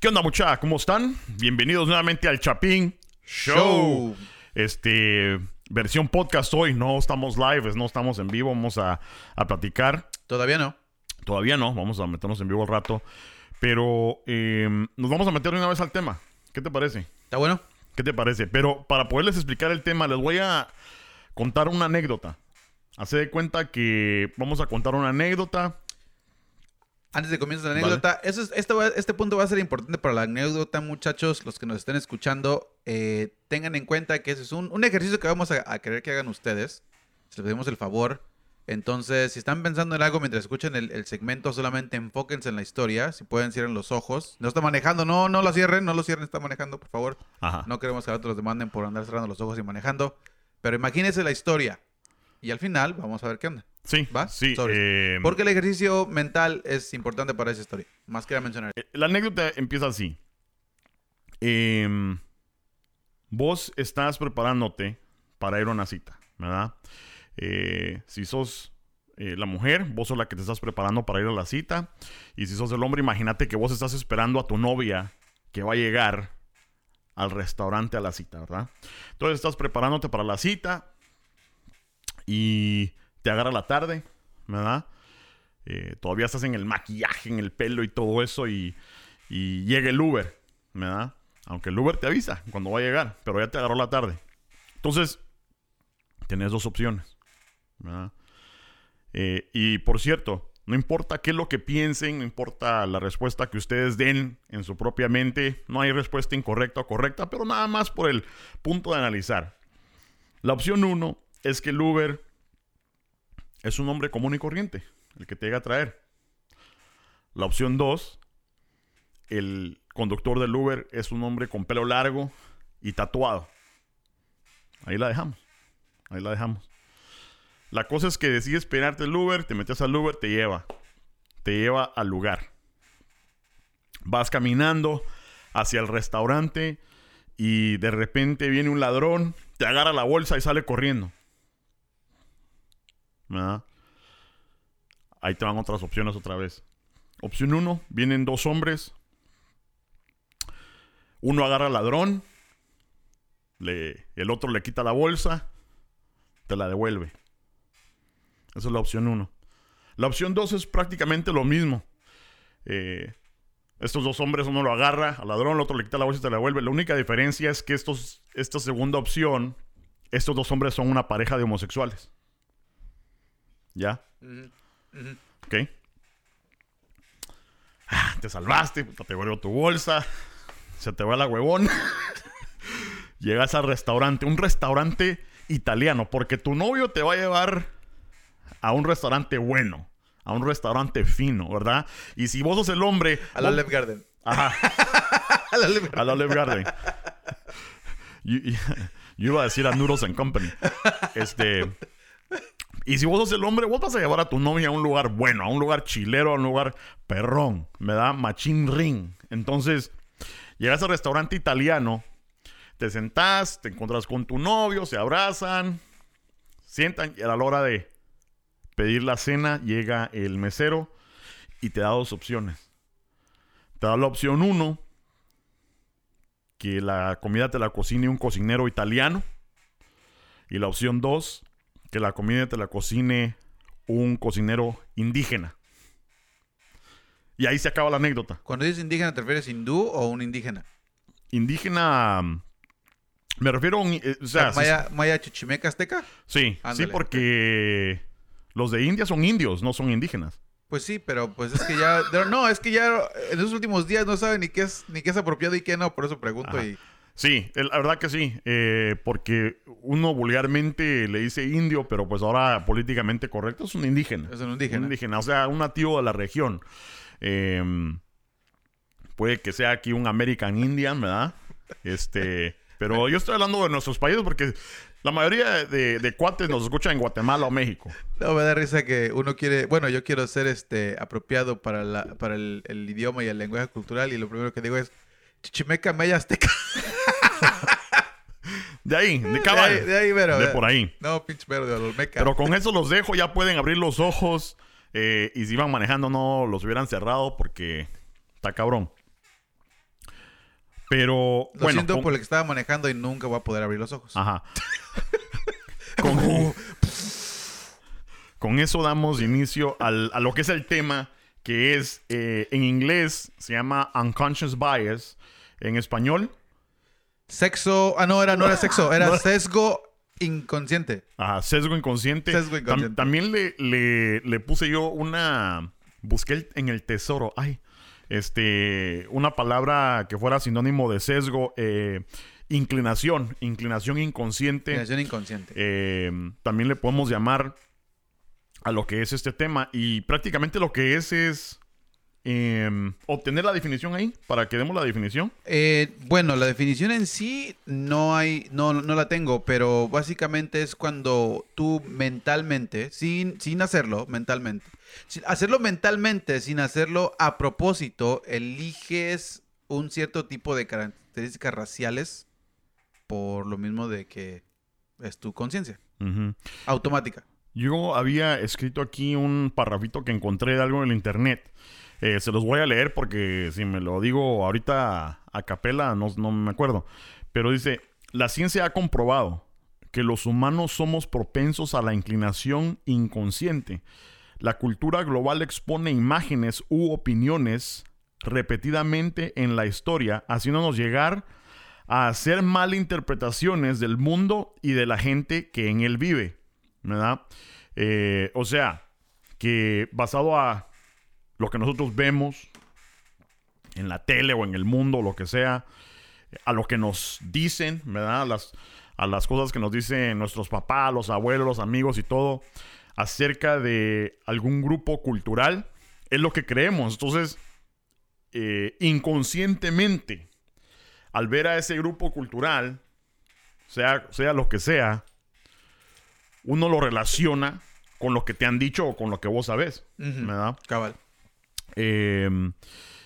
¿Qué onda, muchachos? ¿Cómo están? Bienvenidos nuevamente al Chapín Show. Show. Este, versión podcast hoy. No estamos live, no estamos en vivo. Vamos a, a platicar. Todavía no. Todavía no, vamos a meternos en vivo al rato. Pero eh, nos vamos a meter de una vez al tema. ¿Qué te parece? ¿Está bueno? ¿Qué te parece? Pero para poderles explicar el tema, les voy a contar una anécdota. Hace de cuenta que vamos a contar una anécdota. Antes de comienzar la anécdota, eso es- este, va- este punto va a ser importante para la anécdota, muchachos. Los que nos estén escuchando, eh, tengan en cuenta que ese es un, un ejercicio que vamos a, a querer que hagan ustedes. Si les pedimos el favor. Entonces, si están pensando en algo mientras escuchan el, el segmento, solamente enfóquense en la historia. Si pueden, cierren los ojos. No está manejando, no, no lo cierren, no lo cierren, está manejando, por favor. Ajá. No queremos que a otros demanden por andar cerrando los ojos y manejando. Pero imagínense la historia. Y al final, vamos a ver qué onda. Sí, ¿Va? sí. Eh, Porque el ejercicio mental es importante para esa historia. Más que mencionar. eh, la anécdota empieza así. Em, vos estás preparándote para ir a una cita, ¿verdad? Eh, si sos eh, la mujer, vos sos la que te estás preparando para ir a la cita. Y si sos el hombre, imagínate que vos estás esperando a tu novia que va a llegar al restaurante a la cita, ¿verdad? Entonces estás preparándote para la cita y te agarra la tarde, ¿verdad? Eh, todavía estás en el maquillaje, en el pelo y todo eso y, llega el Uber, ¿verdad? Aunque el Uber te avisa cuando va a llegar, pero ya te agarró la tarde. Entonces, tenés dos opciones, ¿verdad? Eh, y por cierto, no importa qué es lo que piensen, no importa la respuesta que ustedes den en su propia mente, no hay respuesta incorrecta o correcta, pero nada más por el punto de analizar. La opción uno es que el Uber es un hombre común y corriente, el que te llega a traer. La opción 2, el conductor del Uber es un hombre con pelo largo y tatuado. Ahí la dejamos. Ahí la dejamos. La cosa es que decides esperarte el Uber, te metes al Uber, te lleva. Te lleva al lugar. Vas caminando hacia el restaurante y de repente viene un ladrón, te agarra la bolsa y sale corriendo. Ahí te van otras opciones otra vez. Opción 1, vienen dos hombres. Uno agarra al ladrón, le- el otro le quita la bolsa, te la devuelve. Esa es la opción 1. La opción 2 es prácticamente lo mismo. Eh, estos dos hombres, uno lo agarra al ladrón, el otro le quita la bolsa y te la devuelve. La única diferencia es que estos, esta segunda opción, estos dos hombres son una pareja de homosexuales. ¿Ya? Ok. Ah, te salvaste, te devuelvo tu bolsa. Se te va la huevón. Llegas al restaurante, un restaurante italiano, porque tu novio te va a llevar a un restaurante bueno, a un restaurante fino, ¿verdad? Y si vos sos el hombre. A la vos- Olive Garden. Ajá, A la Olive Garden. a la Garden. Yo- yo iba a decir a Noodles and Company. Este. Y si vos sos el hombre, vos vas a llevar a tu novia a un lugar bueno, a un lugar chilero, a un lugar perrón, ¿verdad? Machín ring. Entonces, llegas al restaurante italiano, te sentás, te encuentras con tu novio, se abrazan, sientan y a la hora de pedir la cena llega el mesero y te da dos opciones. Te da la opción uno, que la comida te la cocine un cocinero italiano. Y la opción dos, que la comida te la cocine un cocinero indígena. Y ahí se acaba la anécdota. Cuando dices indígena, ¿te refieres hindú o un indígena? Indígena. mm, Me refiero a un. eh, o sea, sí- Maya, Maya Chichimeca Azteca. sí, sí, porque los de India son indios, no son indígenas. Pues sí, pero pues es que ya. No, es que ya en los últimos días no saben ni qué es, ni qué es apropiado y qué no, por eso pregunto Ajá. y. Sí, la verdad que sí, eh, porque uno vulgarmente le dice indio, pero pues ahora políticamente correcto es un indígena. Es un indígena. Un indígena, o sea, un nativo de la región. Eh, puede que sea aquí un American Indian, ¿verdad? Este, pero yo estoy hablando de nuestros países porque la mayoría de, de cuates nos escuchan en Guatemala o México. No, me da risa que uno quiere, bueno, yo quiero ser este apropiado para la, para el, el idioma y el lenguaje cultural y lo primero que digo es Chichimeca Maya Azteca. De ahí, de De cabal. ahí, de ahí, pero. De por ahí. No, pinche mero de Olmeca. Pero con eso los dejo, ya pueden abrir los ojos. eh, y si iban manejando, no los hubieran cerrado porque está cabrón. Pero, Lo bueno. siento con- por el que estaba manejando y nunca voy a poder abrir los ojos. Ajá. con, con eso damos inicio al- a lo que es el tema, que es, eh, en inglés se llama unconscious bias. En español, Sexo. Ah, no, era, no era sexo, era sesgo inconsciente. ajá, sesgo inconsciente. Sesgo inconsciente. Tam- también le, le- le puse yo una... Busqué el- en el tesoro, ay, este, una palabra que fuera sinónimo de sesgo, eh, inclinación, inclinación inconsciente. Creación inconsciente. Eh, también le podemos llamar a lo que es este tema. Y prácticamente lo que es es em, obtener la definición ahí, para que demos la definición. Eh, bueno, la definición en sí no hay, no, no la tengo, pero básicamente es cuando tú mentalmente, sin, sin hacerlo mentalmente, sin hacerlo mentalmente, sin hacerlo a propósito, eliges un cierto tipo de características raciales por lo mismo de que es tu conciencia automática. Yo había escrito aquí un parrafito que encontré de algo en el internet. Eh, se los voy a leer porque si me lo digo ahorita a capela no, no me acuerdo. Pero dice, la ciencia ha comprobado que los humanos somos propensos a la inclinación inconsciente. La cultura global expone imágenes u opiniones repetidamente en la historia, haciéndonos llegar a hacer malinterpretaciones del mundo y de la gente que en él vive. ¿Verdad? Eh, o sea, que basado a lo que nosotros vemos en la tele o en el mundo, lo que sea, a lo que nos dicen, ¿verdad? A las, a las cosas que nos dicen nuestros papás, los abuelos, los amigos y todo, acerca de algún grupo cultural, es lo que creemos. Entonces, eh, inconscientemente, al ver a ese grupo cultural, sea, sea lo que sea, uno lo relaciona con lo que te han dicho o con lo que vos sabés, Ujú. ¿verdad? Cabal. Eh,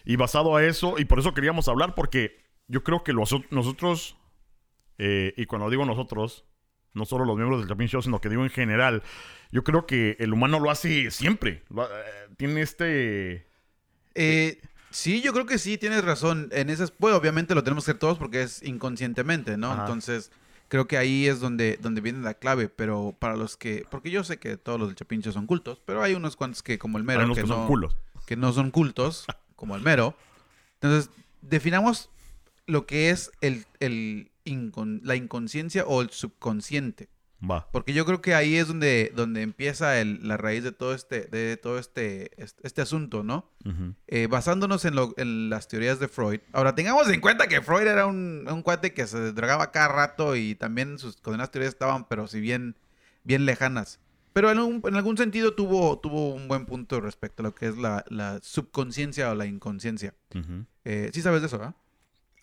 y basado a eso, y por eso queríamos hablar, porque yo creo que los- nosotros, eh, y cuando digo nosotros, no solo los miembros del Chapin Show, sino que digo en general, yo creo que el humano lo hace siempre. Lo- eh, tiene este... Eh, sí, yo creo que sí, tienes razón. En esas, pues obviamente lo tenemos que hacer todos porque es inconscientemente, ¿no? Ajá. Entonces, creo que ahí es donde, donde viene la clave. Pero para los que, porque yo sé que todos los del Chapincho son cultos, pero hay unos cuantos que, como el mero, que, que son no, culos. que no son cultos, como el mero. Entonces, definamos lo que es el, el incon- la inconsciencia o el subconsciente. Va. Porque yo creo que ahí es donde, donde empieza el- la raíz de todo este, de todo este, este, este asunto, ¿no? Eh, basándonos en, lo- en las teorías de Freud. Ahora, tengamos en cuenta que Freud era un, un cuate que se drogaba cada rato y también sus condenas teorías estaban, pero si bien, bien lejanas. Pero en, un- en algún sentido tuvo, tuvo un buen punto respecto a lo que es la, la subconsciencia o la inconsciencia. Eh, sí sabes de eso, ¿ah?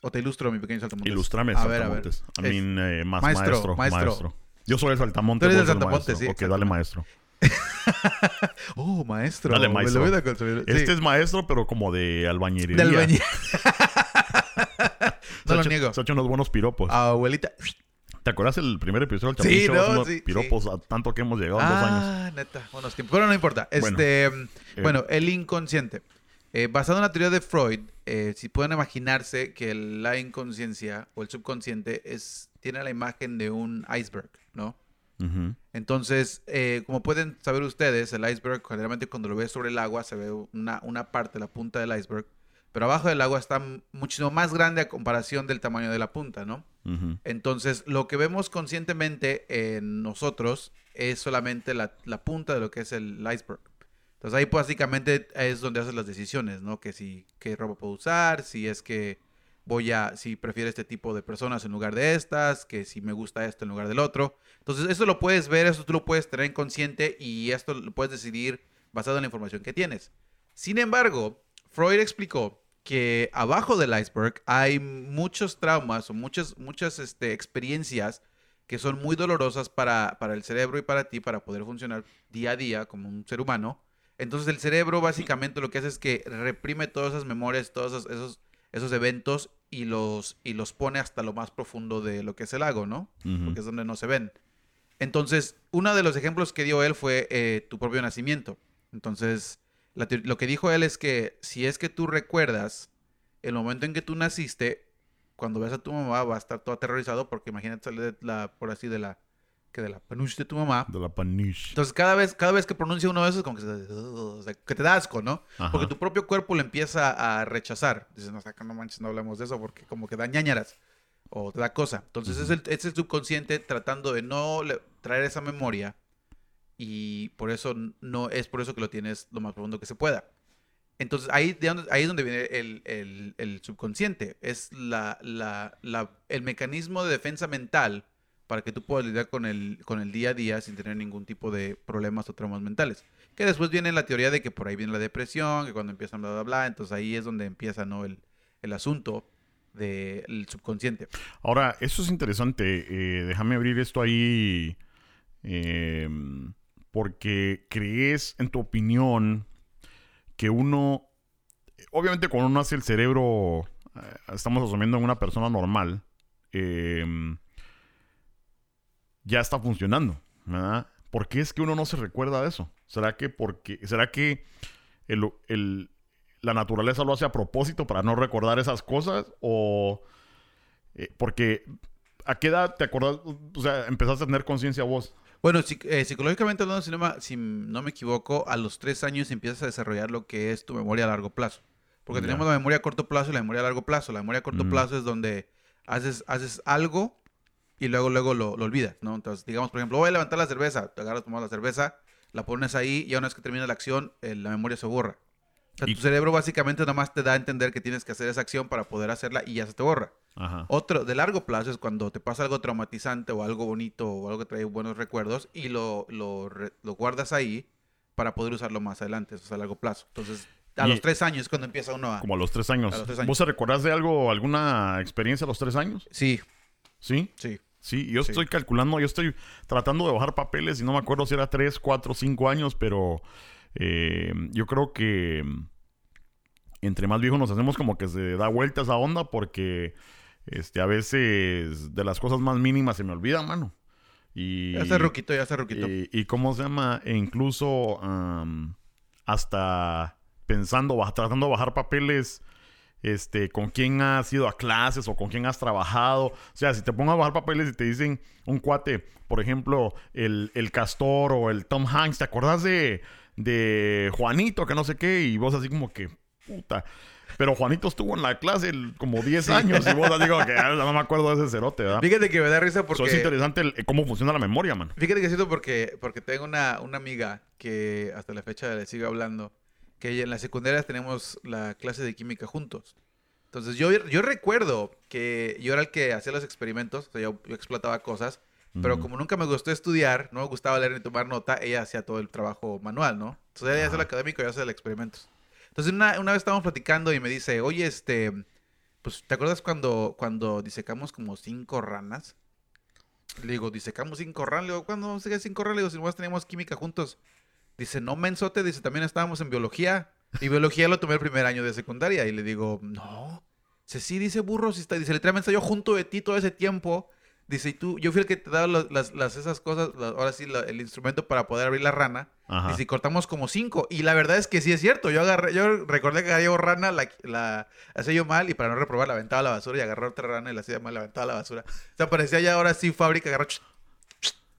O te ilustro, mi pequeño saltamontes. Ilustrame, A ver, a ver. Es- mí, eh, más Maestro, maestro, maestro, maestro. Yo soy el Saltamontes. Tú eres el maestro. sí, Ok, dale maestro. Oh, maestro. Dale, me maestro. lo voy a construir. Sí. Este es maestro, pero como de albañilería. Del baño. Se no lo hecho- niego. Se ha hecho unos buenos piropos. Abuelita. ¿Te acuerdas el primer episodio del Sí, no, sí, piropos a tanto que hemos llegado en dos años. Ah, neta. Buenos tiempos. Pero no importa. Bueno, Este, eh. bueno, el inconsciente. Eh, basado en la teoría de Freud, eh, si pueden imaginarse que la inconsciencia o el subconsciente es, tiene la imagen de un iceberg, ¿no? Entonces, eh, como pueden saber ustedes, el iceberg generalmente cuando lo ves sobre el agua se ve una, una parte, la punta del iceberg, pero abajo del agua está muchísimo más grande a comparación del tamaño de la punta, ¿no? Entonces, lo que vemos conscientemente en nosotros es solamente la, la punta de lo que es el iceberg. Entonces, ahí pues, básicamente es donde haces las decisiones, ¿no? Que si qué ropa puedo usar, si es que voy a, si prefiero este tipo de personas en lugar de estas, que si me gusta esto en lugar del otro. Entonces, esto lo puedes ver, esto tú lo puedes tener en consciente y esto lo puedes decidir basado en la información que tienes. Sin embargo, Freud explicó que abajo del iceberg hay muchos traumas o muchas, muchas este, experiencias que son muy dolorosas para, para el cerebro y para ti para poder funcionar día a día como un ser humano. Entonces el cerebro básicamente lo que hace es que reprime todas esas memorias, todos esos, esos, esos eventos y los, y los pone hasta lo más profundo de lo que es el lago, ¿no? Porque es donde no se ven. Entonces, uno de los ejemplos que dio él fue eh, tu propio nacimiento. Entonces, la lo que dijo él es que si es que tú recuerdas el momento en que tú naciste, cuando ves a tu mamá va a estar todo aterrorizado porque imagínate salir de la, por así de la, que de la panuche de tu mamá. De la paniche. Entonces cada vez, cada vez que pronuncia uno de esos, como que, se- o sea, que te da asco, ¿no? Ajá. Porque tu propio cuerpo lo empieza a rechazar. Dices, no, saca, no manches, no hablemos de eso porque como que da ñañaras o te da cosa. Entonces es, el, es el subconsciente tratando de no le- traer esa memoria y por eso no es por eso que lo tienes lo más profundo que se pueda. Entonces ahí, de donde- ahí es donde viene el, el- el subconsciente. Es la, la- la- el mecanismo de defensa mental para que tú puedas lidiar con el, con el día a día sin tener ningún tipo de problemas o traumas mentales. Que después viene la teoría de que por ahí viene la depresión, que cuando empiezan bla, bla, bla, entonces ahí es donde empieza ¿no? el, el asunto del subconsciente. Ahora, eso es interesante. eh, déjame abrir esto ahí. eh, porque crees, en tu opinión, que uno. Obviamente, cuando uno hace el cerebro. eh, estamos asumiendo en una persona normal. eh, ya está funcionando. ¿Verdad? ¿Por qué es que uno no se recuerda de eso? ¿Será que porque. ¿Será que el- el, la naturaleza lo hace a propósito para no recordar esas cosas? ¿O.? Eh, porque, ¿a qué edad te acordás? O sea, empezaste a tener conciencia vos. Bueno, psic- eh, psicológicamente hablando, si no, me, si no me equivoco, a los tres años empiezas a desarrollar lo que es tu memoria a largo plazo. Porque tenemos la memoria a corto plazo y la memoria a largo plazo. La memoria a corto Mm. plazo es donde haces, haces algo y luego, luego lo, lo olvidas, ¿no? Entonces, digamos, por ejemplo, voy a levantar la cerveza, te agarras, tomas la cerveza, la pones ahí y una vez que termina la acción, eh, la memoria se borra. O sea, Y- tu cerebro básicamente nada más te da a entender que tienes que hacer esa acción para poder hacerla y ya se te borra. Ajá. Otro de largo plazo es cuando te pasa algo traumatizante o algo bonito o algo que trae buenos recuerdos y lo, lo, guardas ahí para poder usarlo más adelante. Eso es a largo plazo. Entonces, a Y- los tres años es cuando empieza uno a... Como a los tres años. A los tres años. ¿Vos te recordás de algo, alguna experiencia a los tres años? Sí, Sí. sí. Sí, yo Sí. estoy calculando, yo estoy tratando de bajar papeles y no me acuerdo si era 3, 4, 5 años, pero eh, yo creo que entre más viejos nos hacemos como que se da vuelta esa onda porque este, a veces de las cosas más mínimas se me olvidan, mano. Y, Ya está ruquito, ya está ruquito. y, y cómo se llama, e incluso hasta pensando, tratando de bajar papeles, este, con quién has ido a clases o con quién has trabajado. O sea, si te pongo a bajar papeles y te dicen un cuate, por ejemplo, el, el Castor o el Tom Hanks, ¿te acordás de, de Juanito, que no sé qué? Y vos así como que, puta. Pero Juanito estuvo en la clase el- como 10 años y vos como que "Ah, no me acuerdo de ese cerote, ¿verdad? Fíjate que me da risa porque... Eso es interesante el- cómo funciona la memoria, man. Fíjate que siento porque, porque tengo una, una amiga que hasta la fecha le sigo hablando, que en la secundaria tenemos la clase de química juntos. Entonces yo, yo recuerdo que yo era el que hacía los experimentos, o sea, yo, yo explotaba cosas, pero como nunca me gustó estudiar, no me gustaba leer ni tomar nota, ella hacía todo el trabajo manual, ¿no? Entonces ella el Ajá. académico y yo hacía el experimentos. Entonces una, una vez estábamos platicando y me dice, oye, este, pues, ¿te acuerdas cuando, cuando disecamos como cinco ranas? Le digo, disecamos cinco ranas. Le digo, ¿cuándo vamos a cinco ranas? Le digo, si nomás teníamos química juntos. Dice, no, mensote. Dice, también estábamos en biología. Y biología lo tomé el primer año de secundaria. Y le digo, no. Dice, sí, dice burro. Sí está. Dice, literalmente estoy yo junto de ti todo ese tiempo. Dice, y tú, yo fui el que te daba las, esas cosas, ahora sí, la- el instrumento para poder abrir la rana. Ajá. Dice, y cortamos como cinco. Y la verdad es que sí es cierto. Yo agarré, yo recordé que agarré rana, la, la hacía yo mal y para no reprobar la aventaba a la basura y agarré otra rana y la hacía mal, la aventaba a la basura. O sea, parecía ya ahora sí fábrica, agarró.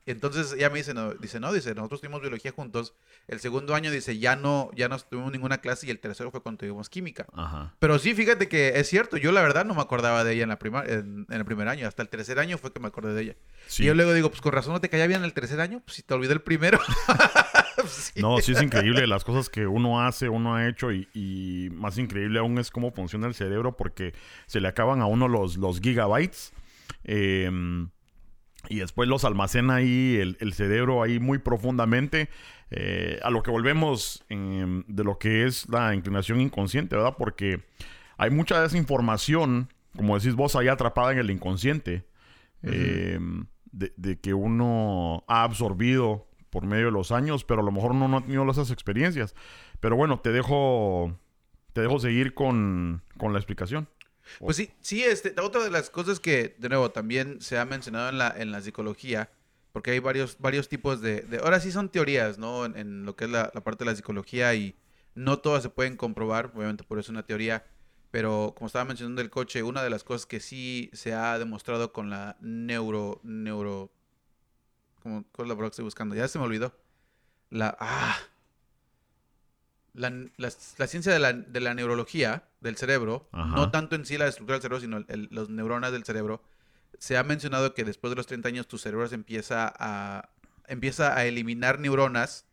Entonces ella me dice, no, dice, no, dice, nosotros tuvimos biología juntos. El segundo año dice, ya no, ya no tuvimos ninguna clase y el tercero fue cuando tuvimos química. Ajá. Pero sí, fíjate que es cierto. Yo la verdad no me acordaba de ella en, la prima, en, en el primer año. Hasta el tercer año fue que me acordé de ella. Sí. Y yo luego digo, pues con razón no te caía bien el tercer año. Pues si te olvidé el primero. Sí. No, sí es increíble las cosas que uno hace, uno ha hecho y, y más increíble aún es cómo funciona el cerebro porque se le acaban a uno los, los gigabytes eh, y después los almacena ahí el, el cerebro ahí muy profundamente eh, a lo que volvemos eh, de lo que es la inclinación inconsciente, ¿verdad? Porque hay mucha desinformación, como decís vos, ahí atrapada en el inconsciente eh, de, de que uno ha absorbido por medio de los años, pero a lo mejor uno no ha tenido esas experiencias. Pero bueno, te dejo, te dejo seguir con, con la explicación. Pues sí, sí, este, otra de las cosas que, de nuevo, también se ha mencionado en la, en la psicología, porque hay varios, varios tipos de, ahora sí son teorías, ¿no? En, lo que es la, la parte de la psicología y no todas se pueden comprobar, obviamente por eso es una teoría, Pero como estaba mencionando el coche, una de las cosas que sí se ha demostrado con la neuro, neuro, ¿cómo, ¿cuál es la palabra que estoy buscando? Ya se me olvidó. La, ah, la, la- la ciencia de la, de la neurología del cerebro, Ajá. no tanto en sí la estructura del cerebro, sino el- el- los neuronas del cerebro, se ha mencionado que después de los 30 años tu cerebro se empieza a, empieza a eliminar neuronas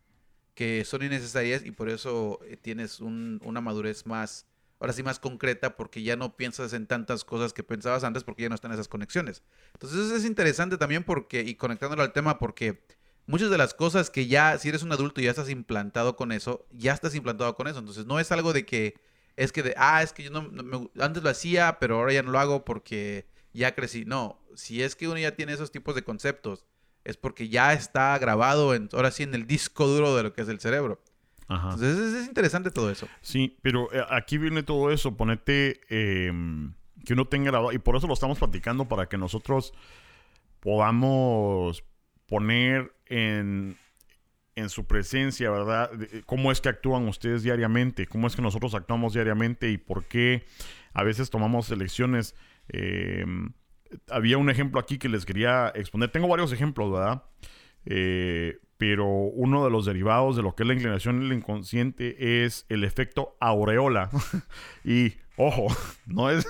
que son innecesarias y por eso eh, tienes un- una madurez más, ahora sí más concreta porque ya no piensas en tantas cosas que pensabas antes porque ya no están esas conexiones. Entonces eso es interesante también porque, y conectándolo al tema, porque muchas de las cosas que ya, si eres un adulto y ya estás implantado con eso, ya estás implantado con eso. Entonces no es algo de que, es que de, ah, es que yo no, no me- antes lo hacía, pero ahora ya no lo hago porque ya crecí. No, si es que uno ya tiene esos tipos de conceptos, es porque ya está grabado, en, ahora sí, en el disco duro de lo que es el cerebro. Ajá. Entonces es, es interesante todo eso. Sí, pero eh, aquí viene todo eso, ponete eh, que uno tenga grabado, y por eso lo estamos platicando, para que nosotros podamos poner en, en su presencia, ¿verdad? De- Cómo es que actúan ustedes diariamente, cómo es que nosotros actuamos diariamente y por qué a veces tomamos elecciones. eh, había un ejemplo aquí que les quería exponer. Tengo varios ejemplos, ¿verdad? Eh, pero uno de los derivados de lo que es la inclinación del inconsciente es el efecto aureola. y, ojo, no es...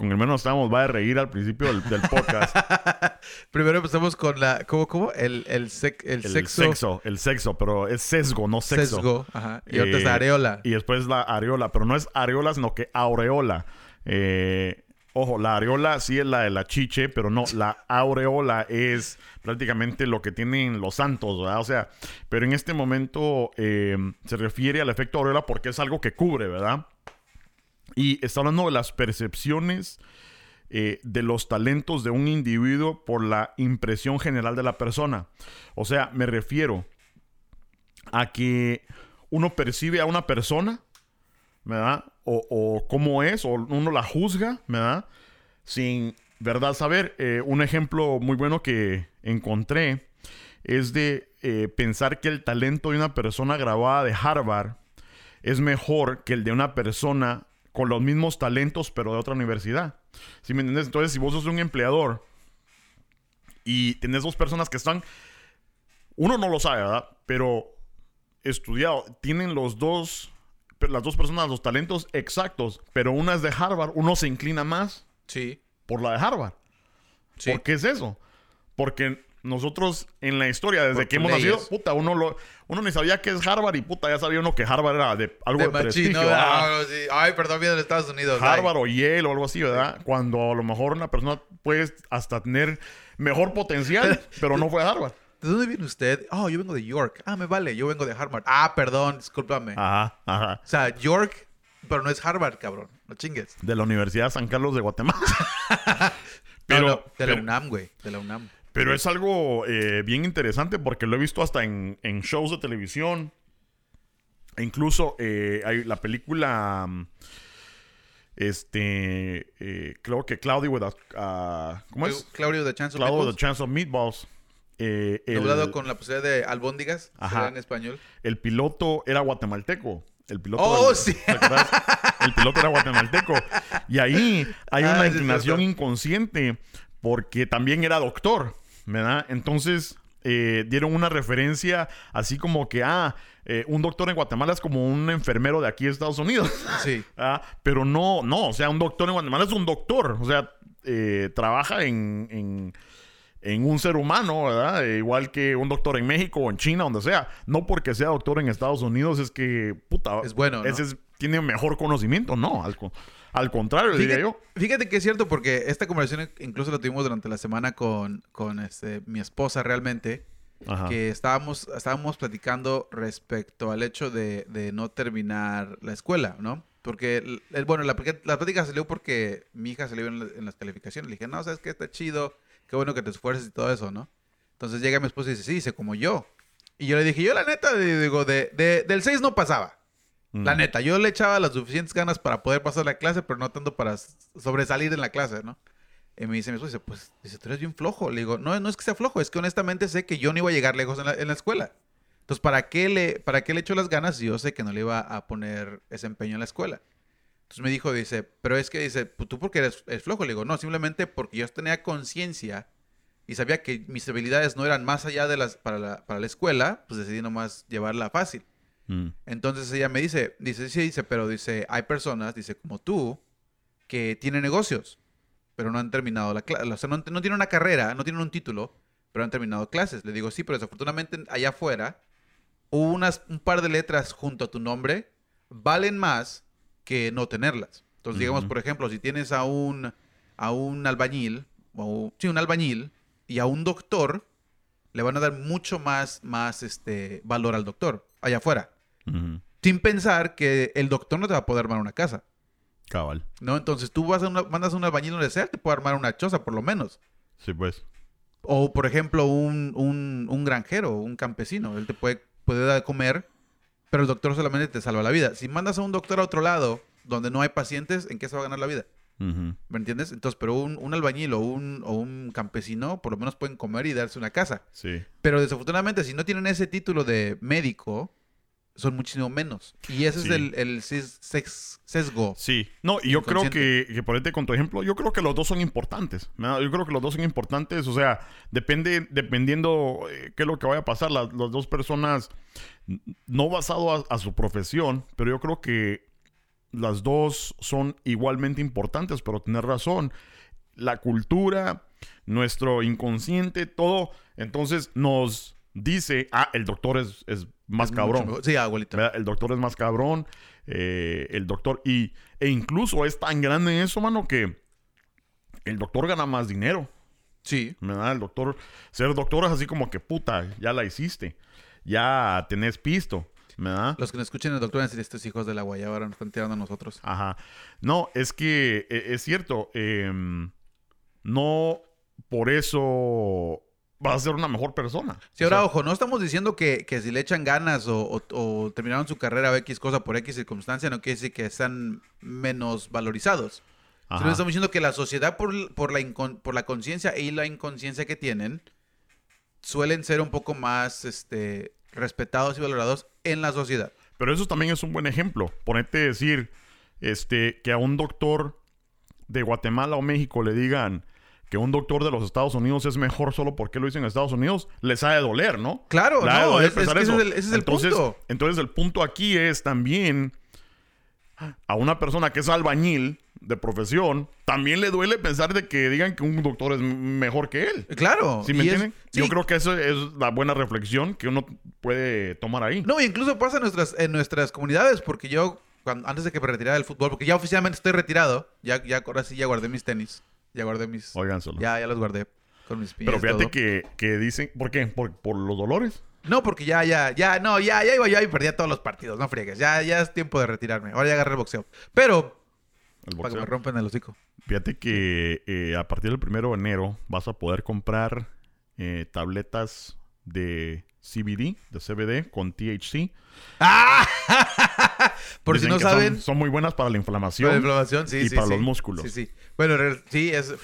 Con el menos estábamos, va a reír al principio del, del podcast. Primero empezamos con la, ¿cómo, cómo? El, el, sec- el, El sexo. sexo, el sexo, pero es sesgo, no sexo. Sesgo. Ajá. Y ahorita es Eh, areola. Y después la areola, pero no es areola, sino que aureola. Eh, ojo, la areola sí es la de la chiche, pero no, la aureola es prácticamente lo que tienen los santos, ¿verdad? O sea, pero en este momento eh, se refiere al efecto aureola porque es algo que cubre, ¿verdad? Y está hablando de las percepciones eh, de los talentos de un individuo por la impresión general de la persona. O sea, me refiero a que uno percibe a una persona, ¿verdad? O, o cómo es, o uno la juzga, ¿verdad? Sin, ¿verdad? Saber. Eh, un ejemplo muy bueno que encontré es de eh, pensar que el talento de una persona graduada de Harvard es mejor que el de una persona con los mismos talentos pero de otra universidad. ¿Sí me entiendes? Entonces, si vos sos un empleador y tenés dos personas que están, uno no lo sabe, ¿verdad? Pero estudiado, tienen los dos, las dos personas los talentos exactos, pero una es de Harvard, uno se inclina más Sí. por la de Harvard. Sí. ¿Por qué es eso? Porque nosotros en la historia, desde Por que hemos nacido, puta, uno lo, uno ni sabía qué es Harvard y puta, ya sabía uno que Harvard era de algo de, De prestigio. ¿no? Ah, sí. Ay, perdón, viene de Estados Unidos. Harvard o Yale o algo así, ¿verdad? Cuando a lo mejor una persona puede hasta tener mejor potencial, pero no fue a Harvard. Ay. ¿De dónde viene usted? Oh, yo vengo de York. Ah, me vale, yo vengo de Harvard. Ah, perdón, discúlpame. Ajá, ajá. O sea, York, pero no es Harvard, cabrón. No chingues. De la Universidad San Carlos de Guatemala. No, pero, no, de la pero, UNAM, güey. De la UNAM. Pero es algo eh, bien interesante porque lo he visto hasta en, en shows de televisión. E incluso eh, hay la película. mm, Este. eh, creo que Cloudy with a. ah, ¿Cómo es? Claudio de Chance of a Meatballs, Chance of Meatballs. Eh, el- Doblado con la posibilidad de albóndigas. Ajá. en español. el piloto era guatemalteco. El piloto Oh, del- sí. El piloto era guatemalteco. Y ahí hay Ah, una inclinación inconsciente porque también era doctor, ¿verdad? Entonces eh, dieron una referencia así como que, ah, eh, un doctor en Guatemala es como un enfermero de aquí de Estados Unidos. Sí. Ah, pero no, no, o sea, un doctor en Guatemala es un doctor, o sea, eh, trabaja en, en, en un ser humano, ¿verdad? Eh, igual que un doctor en México o en China, donde sea. No porque sea doctor en Estados Unidos es que, puta, Es bueno, ¿no? ese es- tiene mejor conocimiento, no, al, co- al contrario, diría Fíjate, yo. fíjate que es cierto porque esta conversación incluso la tuvimos durante la semana con, con este, mi esposa realmente, Ajá. que estábamos, estábamos platicando respecto al hecho de, de no terminar la escuela, ¿no? Porque, bueno, la, la plática salió porque mi hija salió en, la- en las calificaciones. Le dije, no, sabes que está chido, qué bueno que te esfuerces y todo eso, ¿no? Entonces llega mi esposa y dice, sí, dice, como yo. Y yo le dije, yo la neta, digo, de, de- del 6 no pasaba. Mm. La neta, yo le echaba las suficientes ganas para poder pasar la clase, pero no tanto para sobresalir en la clase, ¿no? Y me dice mi esposa, dice, pues, dice, tú eres bien flojo. Le digo, no, no es que sea flojo, es que honestamente sé que yo no iba a llegar lejos en la, en la escuela. Entonces, ¿para qué, le, ¿para qué le echo las ganas si yo sé que no le iba a poner ese empeño en la escuela? Entonces me dijo, dice, pero es que dice, "Pues, ¿tú por qué eres, eres flojo? Le digo, no, simplemente porque yo tenía conciencia y sabía que mis habilidades no eran más allá de las para la, para la escuela, pues decidí nomás llevarla fácil. Mm. Entonces ella me dice, dice, sí, dice, pero dice, hay personas, dice, como tú, que tienen negocios, pero no han terminado la clase, o sea, no, no tienen una carrera, no tienen un título, pero han terminado clases. Le digo, sí, pero desafortunadamente allá afuera, unas, un par de letras junto a tu nombre valen más que no tenerlas. Entonces, digamos, por ejemplo, si tienes a un, a un albañil, o sí, un albañil, y a un doctor, le van a dar mucho más, más este, valor al doctor, allá afuera. Sin pensar que el doctor no te va a poder armar una casa, Cabal. ¿no? Entonces tú vas a una- mandas a un albañil donde sea, te puede armar una choza por lo menos. Sí, pues. O, por ejemplo, un, un, un granjero, un campesino, él te puede, puede dar de comer, pero el doctor solamente te salva la vida. Si mandas a un doctor a otro lado, donde no hay pacientes, ¿en qué se va a ganar la vida? ¿Me entiendes? Entonces, pero un, un albañil o un, o un campesino, por lo menos pueden comer y darse una casa. Sí. Pero desafortunadamente, si no tienen ese título de médico, son muchísimo menos. Y ese Sí. es el, el ses- sesgo. Sí, no, y yo creo que, que por con tu ejemplo, yo creo que los dos son importantes. ¿no? Yo creo que los dos son importantes, o sea, depende, dependiendo eh, qué es lo que vaya a pasar, las, las dos personas, no basado a, a su profesión, pero yo creo que las dos son igualmente importantes, pero tener razón, la cultura, nuestro inconsciente, todo, entonces nos dice, ah, el doctor es, es más Es cabrón. Sí, abuelita. El doctor es más cabrón. eh, el doctor. Y, e incluso es tan grande eso, mano, que el doctor gana más dinero. Sí. ¿Verdad? El doctor. Ser doctor es así como que puta, ya la hiciste. Ya tenés pisto. ¿Verdad? Los que nos escuchen el doctor van a decir, estos hijos de la guayaba ahora nos están tirando a nosotros. Ajá. No, es que eh, es cierto. em, no por eso vas a ser una mejor persona. Sí, O ahora, sea, ojo, no estamos diciendo que, que si le echan ganas o, o- o terminaron su carrera o X cosa por X circunstancia, no quiere decir que están menos valorizados. ajá. Sino estamos diciendo que la sociedad, por, por la, por la conciencia y la inconsciencia que tienen, suelen ser un poco más este, respetados y valorados en la sociedad. Pero eso también es un buen ejemplo. Ponete a decir este, que a un doctor de Guatemala o México le digan que un doctor de los Estados Unidos es mejor solo porque lo hizo en Estados Unidos, les ha de doler, ¿no? Claro, no, doler es- que ese es el- ese es el entonces, punto. Entonces el punto aquí es también a una persona que es albañil de profesión, también le duele pensar de que digan que un doctor es mejor que él. Claro. ¿Sí me es- entienden? sí, Yo creo que eso es la buena reflexión que uno puede tomar ahí. No, incluso pasa en nuestras, en nuestras comunidades, porque yo, cuando, antes de que me retirara del fútbol, porque ya oficialmente estoy retirado, ya, ya ahora sí ya guardé mis tenis, ya guardé mis... Óiganselo. Ya, ya los guardé con mis pies. Pero fíjate que, que dicen, ¿por qué? ¿Por, por los dolores? No, porque ya, ya, ya, no, ya, ya iba yo y perdía todos los partidos, no friegues. Ya, ya es tiempo de retirarme. Ahora ya agarré el boxeo. Pero, El para que boxeo. me rompen el hocico. Fíjate que eh, a partir del primero de enero vas a poder comprar eh, tabletas de CBD, de CBD con THC. ¡Ah! Por si no que saben, Son, muy buenas para la inflamación. Para la inflamación, sí, y sí, para sí. los músculos. Sí, sí. Bueno, sí, es...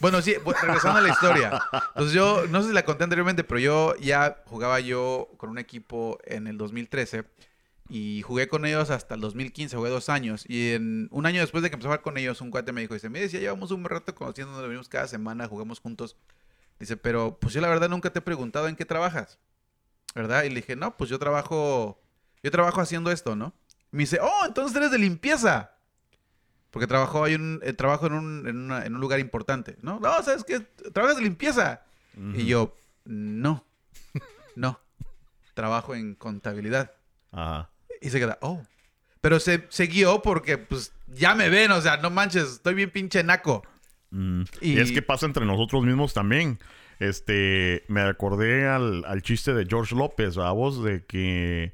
Bueno, sí, regresando a la historia. Entonces yo, no sé si la conté anteriormente, pero yo ya jugaba yo con un equipo en el 2013 y jugué con ellos hasta el 2015, jugué dos años. Y en un año después de que empecé a jugar con ellos, un cuate me dijo, dice, mire, ya llevamos un rato conociéndonos, venimos cada semana, jugamos juntos. Dice, pero pues yo la verdad nunca te he preguntado en qué trabajas, ¿verdad? Y le dije, no, pues yo trabajo, yo trabajo haciendo esto, ¿no? Me dice, oh, entonces eres de limpieza. Porque trabajó ahí un, eh, trabajo en un, en, una- en un lugar importante, ¿no? No, ¿sabes qué? Trabajas de limpieza. Y yo, no, no, trabajo en contabilidad. Ajá. Y se queda, oh. Pero se siguió porque, pues, ya me ven, o sea, no manches, estoy bien pinche naco. Mm. Y- Y... es que pasa entre nosotros mismos también. Este, me acordé al, al chiste de George López, a vos, de que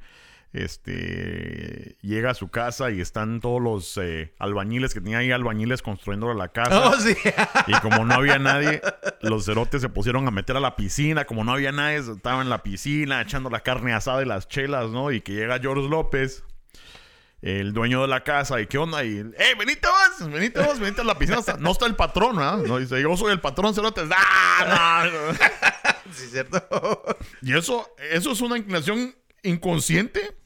este llega a su casa y están todos los eh, albañiles que tenía ahí albañiles construyendo la casa. Oh, sí. Y como no había nadie, los cerotes se pusieron a meter a la piscina. Como no había nadie, estaban en la piscina echando la carne asada y las chelas, ¿no? Y que llega George López, el dueño de la casa, y qué onda, y ¡eh, venite vos! Venite vos, venite a la piscina. No está el patrón, ¿ah? No, dice, yo soy el patrón, cerotes. ¡Ah! no! sí, cierto. Y eso, eso es una inclinación inconsciente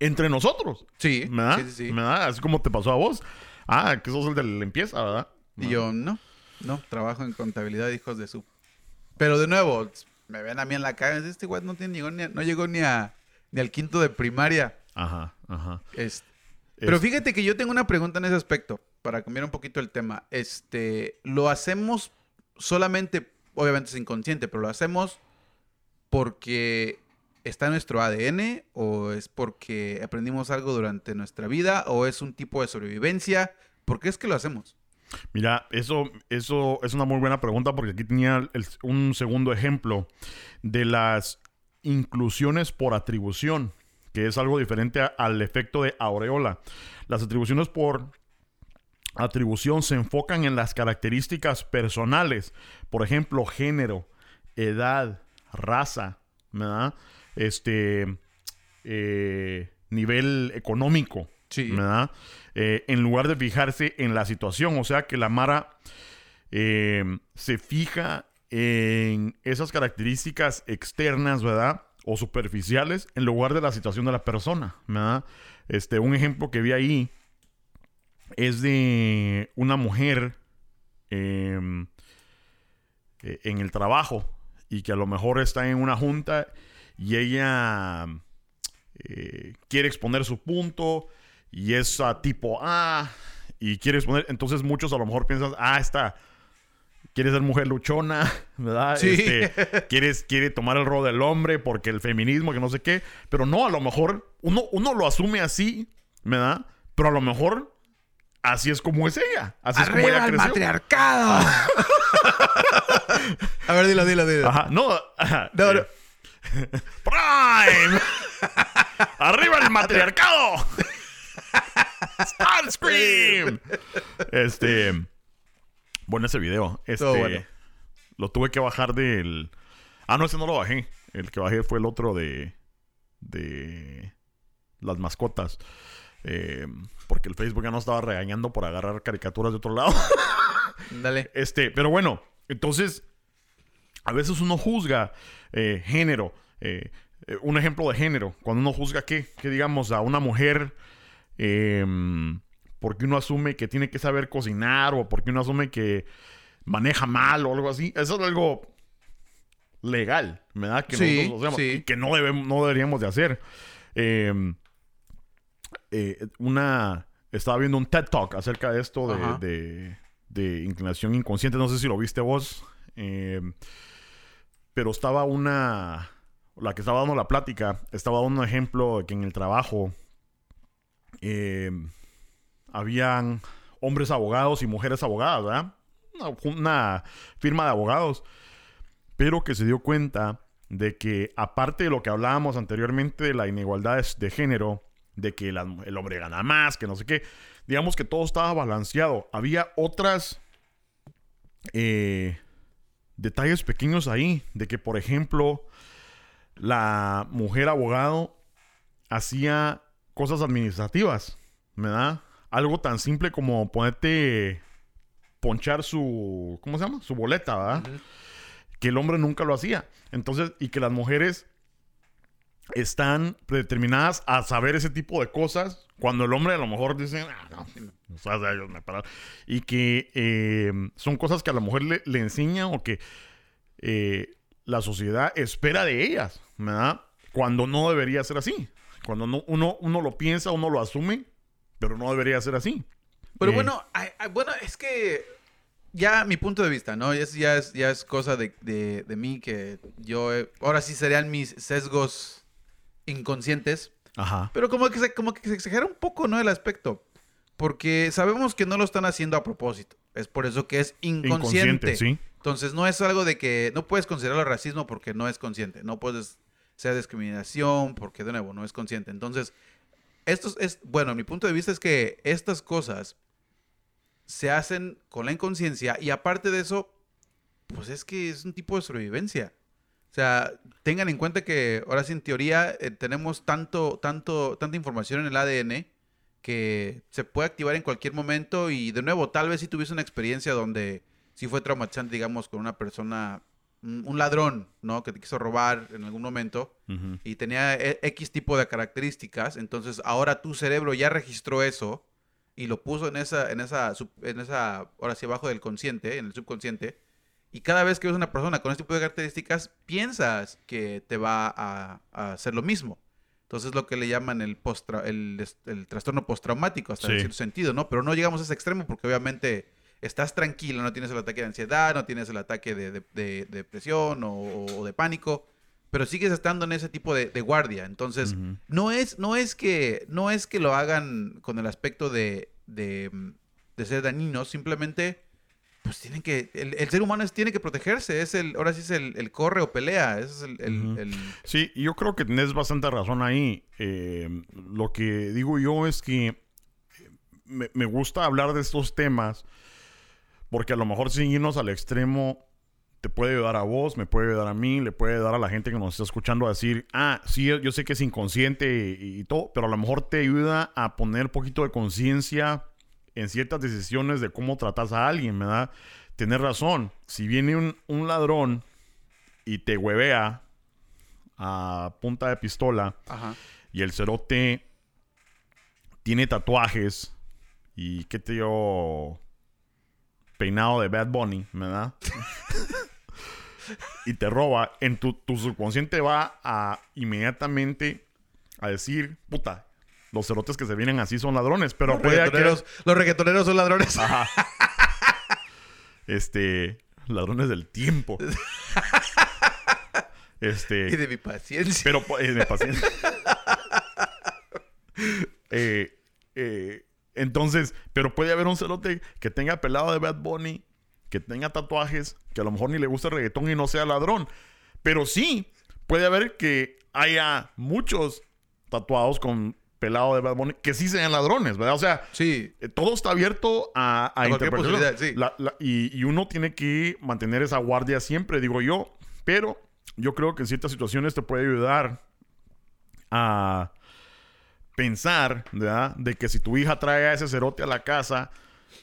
entre nosotros. Sí, ¿verdad? sí, sí, sí. ¿verdad? Así como te pasó a vos. Ah, que sos el de la limpieza, ¿verdad? Y yo, no, no, trabajo en contabilidad, hijos de su... Pero de nuevo, me ven a mí en la calle, este güey no, tiene, llegó ni a- no llegó ni, a, ni al quinto de primaria. Ajá, ajá. Este, Pero fíjate que yo tengo una pregunta en ese aspecto, para cambiar un poquito el tema. Este, ¿lo hacemos solamente, obviamente es inconsciente, pero lo hacemos porque está en nuestro ADN o es porque aprendimos algo durante nuestra vida o es un tipo de sobrevivencia? ¿Por qué es que lo hacemos? Mira, eso, eso es una muy buena pregunta porque aquí tenía un segundo ejemplo de las inclusiones por atribución, que es algo diferente al efecto de aureola. Las atribuciones por atribución se enfocan en las características personales, por ejemplo, género, edad, raza, ¿verdad? Este, eh, nivel económico, Sí. ¿verdad? Eh, en lugar de fijarse en la situación. O sea que la Mara eh, se fija en esas características externas, ¿verdad? O superficiales en lugar de la situación de la persona, ¿verdad? Este, un ejemplo que vi ahí es de una mujer em, eh, en el trabajo y que a lo mejor está en una junta y ella eh, quiere exponer su punto y es a tipo A y quiere exponer, entonces muchos a lo mejor piensan, ah, está, quiere ser mujer luchona, ¿verdad? Sí. Este, quieres, quiere tomar el rol del hombre porque el feminismo, que no sé qué, pero no, a lo mejor uno, uno lo asume así, ¿verdad? Pero a lo mejor así es como es ella, así es como ella el creció. matriarcado! A ver, dilo, dilo, dilo. Ajá, no, ajá, No, no. Prime. Arriba el matriarcado. Starscream. Este, bueno ese video. Este, Todo bueno. lo tuve que bajar del. Ah, no, ese no lo bajé. El que bajé fue el otro de de las mascotas. Eh, porque el Facebook ya no estaba regañando por agarrar caricaturas de otro lado. Dale. Este, pero bueno, entonces, a veces uno juzga eh, género. eh, eh, un ejemplo de género. Cuando uno juzga que, que digamos, a una mujer, em, porque uno asume que tiene que saber cocinar o porque uno asume que maneja mal o algo así. Eso es algo legal, ¿verdad? Que Sí, nosotros hacemos sí. y que no, debemos, no deberíamos de hacer. Em, una... Estaba viendo un TED Talk acerca de esto de- de inclinación inconsciente. No sé si lo viste vos. em, pero estaba una... La que estaba dando la plática, estaba dando un ejemplo de que en el trabajo em, habían hombres abogados y mujeres abogadas, ¿verdad? Una, firma de abogados. Pero que se dio cuenta de que, aparte de lo que hablábamos anteriormente de la inigualdad de- género, de que el hombre gana más, que no sé qué, digamos que todo estaba balanceado. Había otras eh, detalles pequeños ahí, de que, por ejemplo, la mujer abogado hacía cosas administrativas, ¿verdad? Algo tan simple como ponerte, ponchar su, ¿cómo se llama? Su boleta, ¿verdad? Que el hombre nunca lo hacía. Entonces, y que las mujeres están predeterminadas a saber ese tipo de cosas cuando el hombre a lo mejor dice, ah, no, o sea, ellos me paran". Y que eh, son cosas que a la mujer le, le enseñan o que eh, la sociedad espera de ellas, ¿verdad? Cuando no debería ser así. Cuando no, uno, uno lo piensa, uno lo asume, pero no debería ser así. Pero Eh, bueno, bueno, es que ya mi punto de vista, ¿no? Es, ya, es, ya es cosa de, de- de mí que yo... ahora sí serían mis sesgos inconscientes. Ajá. Pero como que, se, como que se exagera un poco, ¿no? El aspecto. Porque sabemos que no lo están haciendo a propósito. Es por eso que es inconsciente. Inconsciente, sí. Entonces no es algo de que no puedes considerarlo racismo porque no es consciente. No puedes ser discriminación porque de nuevo no es consciente. Entonces, esto es, es- bueno, mi punto de vista es que estas cosas se hacen con la inconsciencia y aparte de eso, pues es que es un tipo de sobrevivencia. O sea, tengan en cuenta que ahora sí en teoría eh, tenemos tanto, tanto, tanta información en el ADN que se puede activar en cualquier momento y de nuevo, tal vez si tuviese una experiencia donde sí fue traumatizante, digamos, con una persona un ladrón, ¿no? Que te quiso robar en algún momento y tenía e, X tipo de características, entonces ahora tu cerebro ya registró eso y lo puso en esa, en esa, en esa, ahora sí abajo del consciente, en el subconsciente, y cada vez que ves una persona con este tipo de características, piensas que te va a, hacer lo mismo. Entonces lo que le llaman el, post el, el, trastorno postraumático, hasta en cierto sentido, ¿no? Pero no llegamos a ese extremo porque obviamente estás tranquilo, no tienes el ataque de ansiedad, no tienes el ataque de, depresión o, de pánico, pero sigues estando en ese tipo de, guardia. Entonces, no, es, no, es que, no es que lo hagan con el aspecto de, ser dañinos, simplemente pues tienen que, el, ser humano tiene que protegerse, es el, ahora sí es el, corre o pelea, es el, Sí, yo creo que tienes bastante razón ahí. Eh, lo que digo yo es que me, me, gusta hablar de estos temas porque a lo mejor sin irnos al extremo te puede ayudar a vos, me puede ayudar a mí, le puede ayudar a la gente que nos está escuchando a decir, ah, sí, yo sé que es inconsciente y, todo, pero a lo mejor te ayuda a poner un poquito de conciencia en ciertas decisiones de cómo tratas a alguien, ¿verdad? Tener razón. Si viene un, ladrón y te huevea a punta de pistola y el cerote tiene tatuajes y qué te yo peinado de Bad Bunny, ¿verdad? y te roba, en tu, subconsciente va a inmediatamente a decir, puta, los cerotes que se vienen así son ladrones, pero los reggaetoneros, los reggaetoneros son ladrones. Ajá. Este, ladrones del tiempo. Este. Y de mi paciencia. Pero, eh, de paciencia. eh, eh, entonces, pero puede haber un celote que tenga pelado de Bad Bunny, que tenga tatuajes, que a lo mejor ni le gusta el reggaetón y no sea ladrón. Pero sí, puede haber que haya muchos tatuados con pelado de Bad Bunny que sí sean ladrones, ¿verdad? O sea, sí. Eh, todo está abierto a, a, interpretación. Sí. y, y, uno tiene que mantener esa guardia siempre, digo yo. Pero yo creo que en ciertas situaciones te puede ayudar a pensar, ¿verdad? De que si tu hija trae a ese cerote a la casa,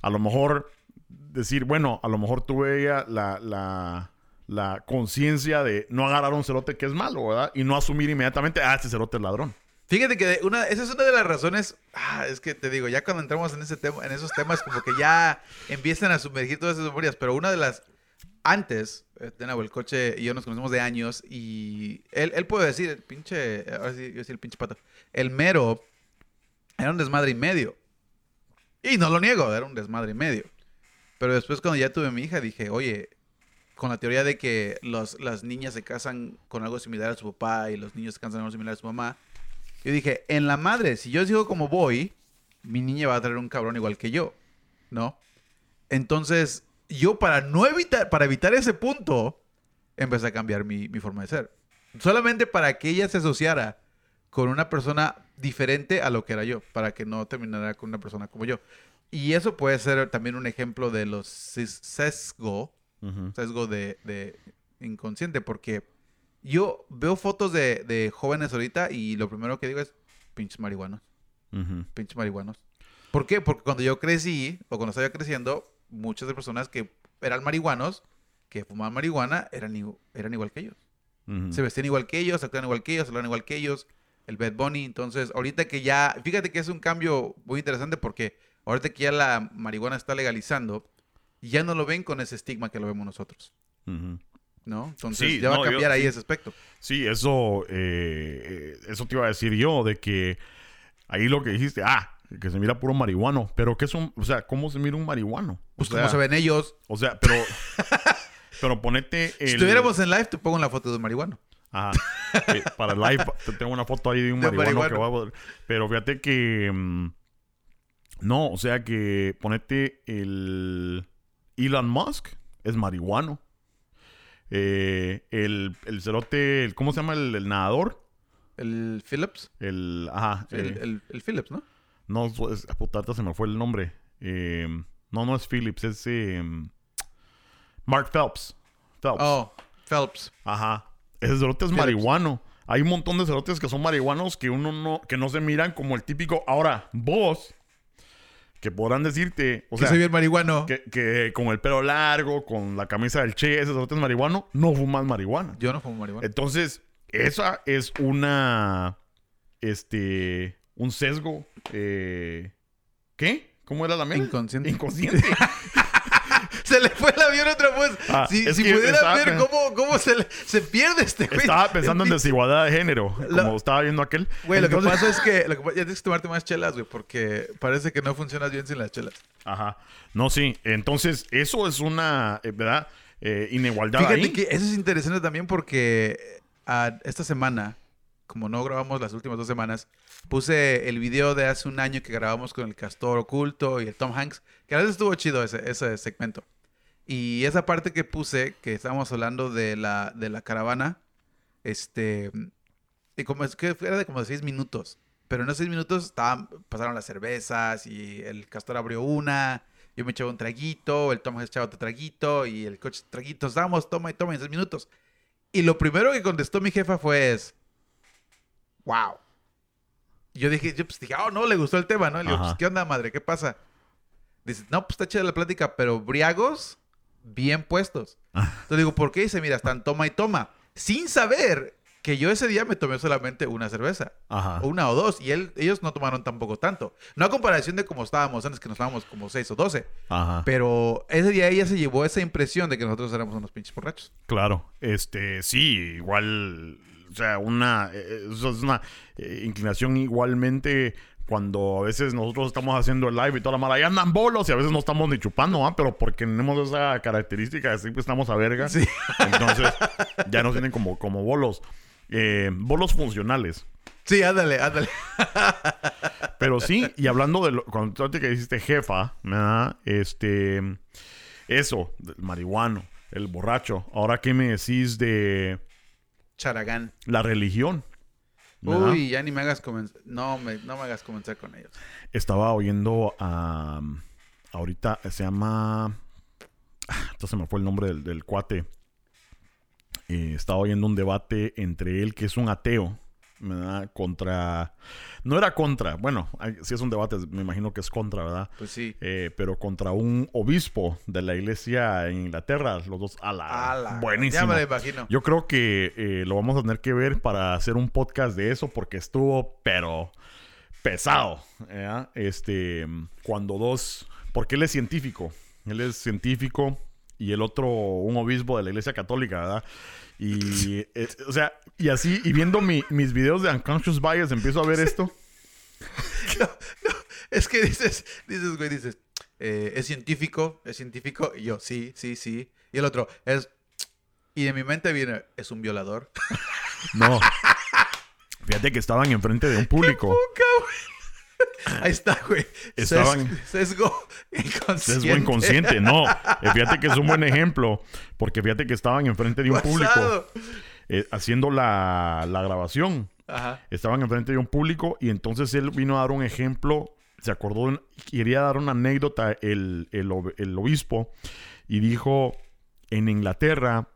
a lo mejor decir, bueno, a lo mejor tuve ella la, la, la conciencia de no agarrar un cerote que es malo, ¿verdad? Y no asumir inmediatamente, ah, este cerote es ladrón. Fíjate que una, esa es una de las razones, ah, es que te digo, ya cuando entramos en ese tema, en esos temas, como que ya empiezan a sumergir todas esas memorias, pero una de las, antes, eh, de nuevo, el coche y yo nos conocemos de años y él, él puede decir, el pinche, ahora sí, yo decir el pinche pato, el mero era un desmadre y medio. Y no lo niego, era un desmadre y medio. Pero después cuando ya tuve mi hija dije, oye, con la teoría de que los, las niñas se casan con algo similar a su papá y los niños se casan con algo similar a su mamá, yo dije, en la madre, si yo sigo como voy, mi niña va a traer un cabrón igual que yo, ¿no? Entonces, yo para no evitar, para evitar ese punto, empecé a cambiar mi, mi forma de ser. Solamente para que ella se asociara con una persona diferente a lo que era yo, para que no terminara con una persona como yo. Y eso puede ser también un ejemplo de los sesgo, sesgo de, inconsciente, porque yo veo fotos de, jóvenes ahorita y lo primero que digo es pinches marihuanos. Pinches marihuanos. ¿Por qué? Porque cuando yo crecí, o cuando estaba creciendo, muchas de las personas que eran marihuanos, que fumaban marihuana, eran, eran igual que ellos. Se vestían igual que ellos, actuaban igual que ellos, hablaban igual que ellos el Bad Bunny. Entonces, ahorita que ya, fíjate que es un cambio muy interesante porque ahorita que ya la marihuana está legalizando, ya no lo ven con ese estigma que lo vemos nosotros. ¿No? Entonces ya va a cambiar ahí ese aspecto. Sí, eso, eh, eso te iba a decir yo, de que ahí lo que dijiste, ah, que se mira puro marihuano, pero ¿qué son? O sea, ¿cómo se mira un marihuano? Pues cómo se ven ellos. O sea, pero, pero ponete el... Si estuviéramos en live, te pongo la foto de un marihuano. Ajá. para el live tengo una foto ahí de un marihuano, que va a... Pero fíjate que... Mm, no, o sea que ponete el... Elon Musk es marihuano. Eh, el, el cerote, el, ¿cómo se llama el, nadador? El Phillips. El, ajá. El, el, Phillips, ¿no? No, es, puta, se me fue el nombre. Eh, no, no es Phillips, es eh, Mark Phelps. Phelps. Oh, Phelps. Ajá. Ese cerote es marihuano. Hay un montón de cerotes que son marihuanos que uno no, que no se miran como el típico. Ahora, vos, que podrán decirte, o que sea, soy bien marihuano. que, que con el pelo largo, con la camisa del Che, ese es marihuano, no fumas marihuana. Yo no fumo marihuana. Entonces, esa es una, este, un sesgo, eh, ¿qué? ¿Cómo era la mía? Inconsciente. Inconsciente. Se le fue el avión otra vez. Ah, si si estaba ver cómo, cómo se, le- se pierde este güey. Estaba pensando en desigualdad de género, La- como estaba viendo aquel. Güey, lo que Entonces- pasa es que lo que pa- ya tienes que tomarte más chelas, güey, porque parece que no funcionas bien sin las chelas. Ajá. No, sí. Entonces, eso es una, eh, ¿verdad? Eh, inigualdad Fíjate ahí. que eso es interesante también porque ah, esta semana, como no grabamos las últimas dos semanas, puse el video de hace un año que grabamos con el Castor Oculto y el Tom Hanks, que a veces estuvo chido ese, ese segmento. Y esa parte que puse, que estábamos hablando de la, de la caravana, este, y como es que era de como seis minutos, pero en esos seis minutos estaban, pasaron las cervezas y el Castor abrió una, yo me echaba un traguito, el Tom echaba otro traguito y el coche traguitos, estábamos, toma y toma en seis minutos. Y lo primero que contestó mi jefa fue, es, wow. Yo dije, yo pues dije, oh, no, le gustó el tema, ¿no? Y le digo, pues, ¿qué onda, madre? ¿Qué pasa? Dice, no, pues está chida la plática, pero briagos bien puestos. Ah. Entonces digo, ¿por qué? Dice, mira, están toma y toma. Sin saber que yo ese día me tomé solamente una cerveza. Ajá. O una o dos. Y él, ellos no tomaron tampoco tanto. No a comparación de como estábamos antes, que nos tomábamos como seis o doce. Ajá. Pero ese día ella se llevó esa impresión de que nosotros éramos unos pinches borrachos. Claro, este, sí, igual, o sea, una, eh, es una eh, inclinación igualmente cuando a veces nosotros estamos haciendo el live y toda la mala, ahí andan bolos y a veces no estamos ni chupando, ¿ah? Pero porque tenemos esa característica de siempre estamos a verga. Sí. Entonces, ya nos tienen como, como bolos. Eh, bolos funcionales. Sí, ándale, ándale. Pero sí, y hablando de lo, cuando que dijiste jefa, ¿verdad? Este, eso, del marihuano, el borracho. Ahora, ¿qué me decís de Charagán. la religión? ¿Verdad? Uy, ya ni me hagas comenzar. No me, no me hagas comenzar con ellos. Estaba oyendo a. ahorita se llama. ah, Entonces se me fue el nombre del, del cuate. Eh, estaba oyendo un debate entre él, que es un ateo, ¿verdad? Contra. No era contra. Bueno, si es un debate, me imagino que es contra, ¿verdad? Pues sí. Eh, pero contra un obispo de la iglesia en Inglaterra. Los dos. ¡Ala! Ala, Buenísimo. Ya me lo imagino. Yo creo que eh, lo vamos a tener que ver para hacer un podcast de eso porque estuvo, pero pesado. Este, cuando dos, porque él es científico, él es científico y el otro un obispo de la Iglesia Católica, ¿verdad? Y, eh, o sea, y así, y viendo mi- mis videos de Unconscious Bias, empiezo a ver esto. Es que dices, dices, güey, dices, eh, es científico, es científico. Y yo, sí, sí, sí. Y el otro, es. Y de mi mente viene, es un violador. No. Fíjate que estaban enfrente de un público. Puca, güey. Ahí está, güey. Estaban- Sesgo, sesgo inconsciente. Es buen consciente, no. Eh, Fíjate que es un buen ejemplo, porque fíjate que estaban enfrente de un público. Eh, haciendo la, la grabación. Ajá. Estaban enfrente de un público y entonces él vino a dar un ejemplo, se acordó, un- quería dar una anécdota el, el ob- el obispo y dijo, en Inglaterra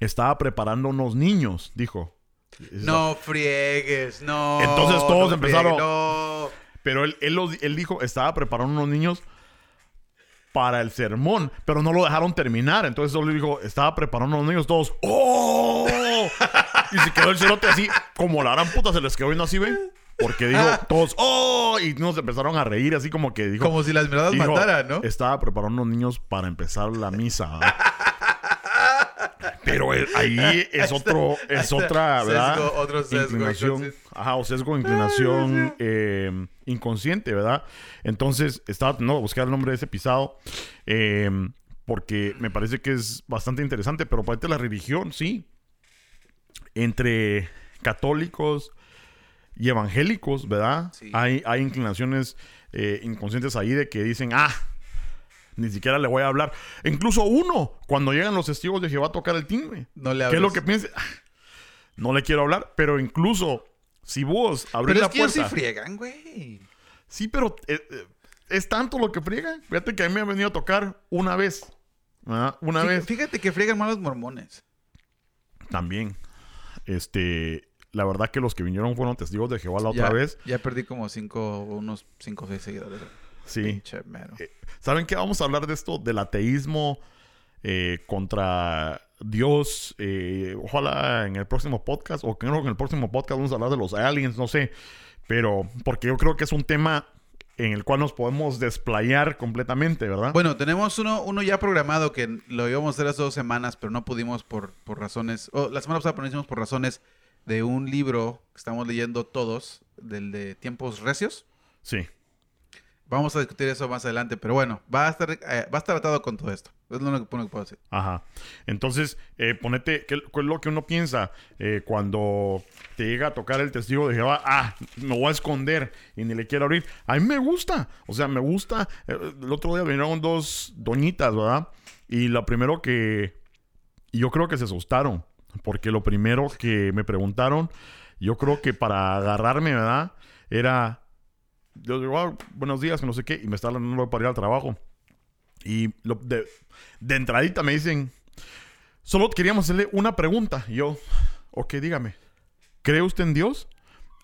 estaba preparando unos niños, dijo. No friegues, no. Entonces todos no empezaron- No. Pero él, él, los- él dijo, estaba preparando unos niños para el sermón, pero no lo dejaron terminar. Entonces solo dijo, estaba preparando unos niños todos. ¡Oh! y se quedó el cerote así, como la gran puta se les quedó viendo así, ¿ven? Porque dijo, todos, ¡Oh! Y nos empezaron a reír así como que dijo. Como si las miradas mataran, ¿no? Estaba preparando unos niños para empezar la misa. Pero ahí es otro, es está. otra, ¿verdad? Sesgo, otro sesgo Inclinación, ajá, o sesgo, inclinación eh, inconsciente, ¿verdad? Entonces, estaba de buscar el nombre de ese pisado, eh, porque me parece que es bastante interesante, pero parte de la religión, sí. Entre católicos y evangélicos, ¿verdad? Sí. Hay, hay inclinaciones eh, inconscientes ahí de que dicen, ah, ni siquiera le voy a hablar. E incluso uno, cuando llegan los testigos de Jehová a tocar el timbre. No le ¿Qué es lo que piensa? Ah, No le quiero hablar, pero incluso si vos abrís Pero la que ellos sí puerta. friegan, güey. Sí, pero eh, eh, es tanto lo que friegan. Fíjate que a mí me han venido a tocar una vez. ¿verdad? Una Fí- vez. Fíjate que friegan más los mormones. También. Este. La verdad que los que vinieron fueron testigos de Jehová la otra ya, vez. Ya perdí como cinco, unos cinco o seis seguidores. Sí. Pinche mero. Eh, ¿Saben qué? Vamos a hablar de esto, del ateísmo eh, contra Dios. eh, ojalá en el próximo podcast, o creo que en el próximo podcast vamos a hablar de los aliens, no sé. Pero, porque yo creo que es un tema en el cual nos podemos desplayar completamente, ¿verdad? Bueno, tenemos uno, uno ya programado que lo íbamos a hacer hace dos semanas, pero no pudimos por, por razones. o la semana pasada pero no hicimos por razones de un libro que estamos leyendo todos, del de Tiempos Recios. Sí. Vamos a discutir eso más adelante, pero bueno, va a estar, eh, va a estar atado con todo esto. Es lo único que puedo decir. Ajá. Entonces, eh, ponete, ¿qué, es lo que uno piensa eh, cuando te llega a tocar el testigo de Jehová? Ah, me voy a esconder y ni le quiero abrir. A mí me gusta, o sea, me gusta. Eh, el otro día vinieron dos doñitas, ¿verdad? Y lo primero que. Yo creo que se asustaron, porque lo primero que me preguntaron, yo creo que para agarrarme, ¿verdad? Era. Yo digo, "Ah, buenos días, que no sé qué, y me está hablando para ir al trabajo. Y lo- de, de entradita me dicen, solo queríamos hacerle una pregunta. Y yo, ok, dígame, ¿cree usted en Dios?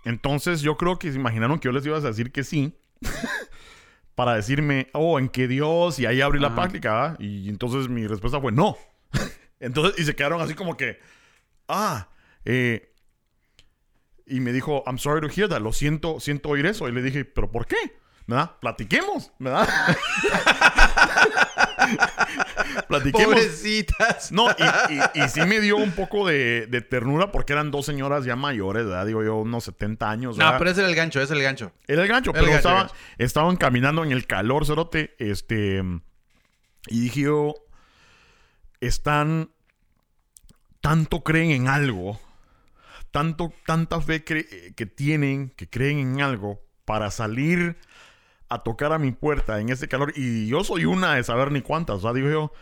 Entonces yo creo que se imaginaron que yo les iba a decir que sí. para decirme, oh, ¿en qué Dios? Y ahí abrí la Ajá. práctica, ¿verdad? Y entonces mi respuesta fue no. entonces, y se quedaron así como que, ah, eh, y me dijo, I'm sorry to hear that. Lo siento, siento oír eso. Y le dije, ¿pero por qué? ¿Verdad? Platiquemos, ¿verdad? Platiquemos. Pobrecitas. No, y, y- y sí me dio un poco de, de ternura porque eran dos señoras ya mayores, ¿verdad? Digo yo, unos 70 años, No, ¿verdad? pero ese era el gancho, ese era el gancho. Era el gancho, el pero gancho, el estaba- gancho. estaban caminando en el calor, cerote. Este. Y dije yo. Están. Tanto creen en algo. Tanto, tanta fe cre- que tienen, que creen en algo, para salir a tocar a mi puerta en ese calor. Y yo soy una de saber ni cuántas. O sea, digo yo.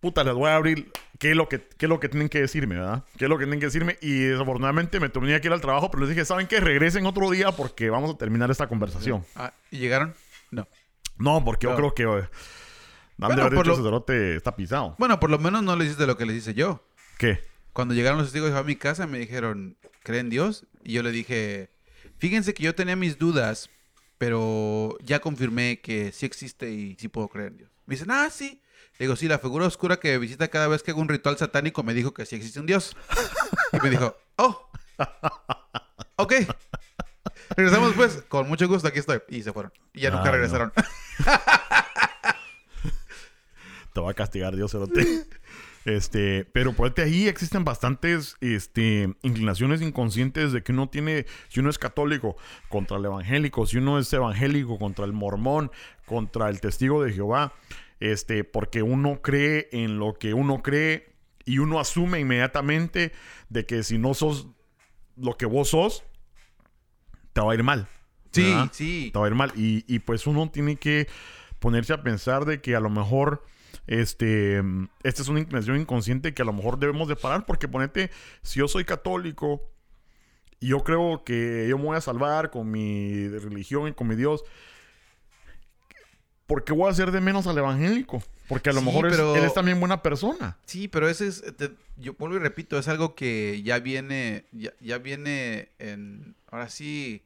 Puta, les voy a abrir qué es lo que, qué es lo que tienen que decirme, ¿verdad? ¿Qué es lo que tienen que decirme? Y desafortunadamente me tenía que ir al trabajo, pero les dije, ¿saben qué? Regresen otro día porque vamos a terminar esta conversación. Ah, ¿Y llegaron? No. No, porque yo creo que... eh, Bueno, por lo- está pisado. Bueno, por lo menos no le hiciste lo que le hice yo. ¿Qué? Cuando llegaron los testigos de Jehová a mi casa, me dijeron, ¿creen en Dios? Y yo le dije, fíjense que yo tenía mis dudas, pero ya confirmé que sí existe y sí puedo creer en Dios. Me dicen, ah, sí. Le digo, sí, la figura oscura que visita cada vez que hago un ritual satánico me dijo que sí existe un Dios. Y me dijo, oh, ok. Regresamos pues, con mucho gusto, aquí estoy. Y se fueron. Y ya nunca no. regresaron. Te va a castigar Dios, cerote. Este, pero por ahí existen bastantes este, inclinaciones inconscientes de que uno tiene, si uno es católico contra el evangélico, si uno es evangélico contra el mormón, contra el testigo de Jehová, este, porque uno cree en lo que uno cree y uno asume inmediatamente de que si no sos lo que vos sos, te va a ir mal. Sí, ¿verdad? sí. te va a ir mal. Y, y, pues uno tiene que ponerse a pensar de que a lo mejor este esta es una inclinación inconsciente que a lo mejor debemos de parar porque ponete si yo soy católico y yo creo que yo me voy a salvar con mi religión y con mi Dios ¿por qué voy a hacer de menos al evangélico? Porque a lo Sí, mejor es- él es también buena persona. Sí, pero ese es, te- yo vuelvo y repito, es algo que ya viene, ya, ya viene en, ahora sí,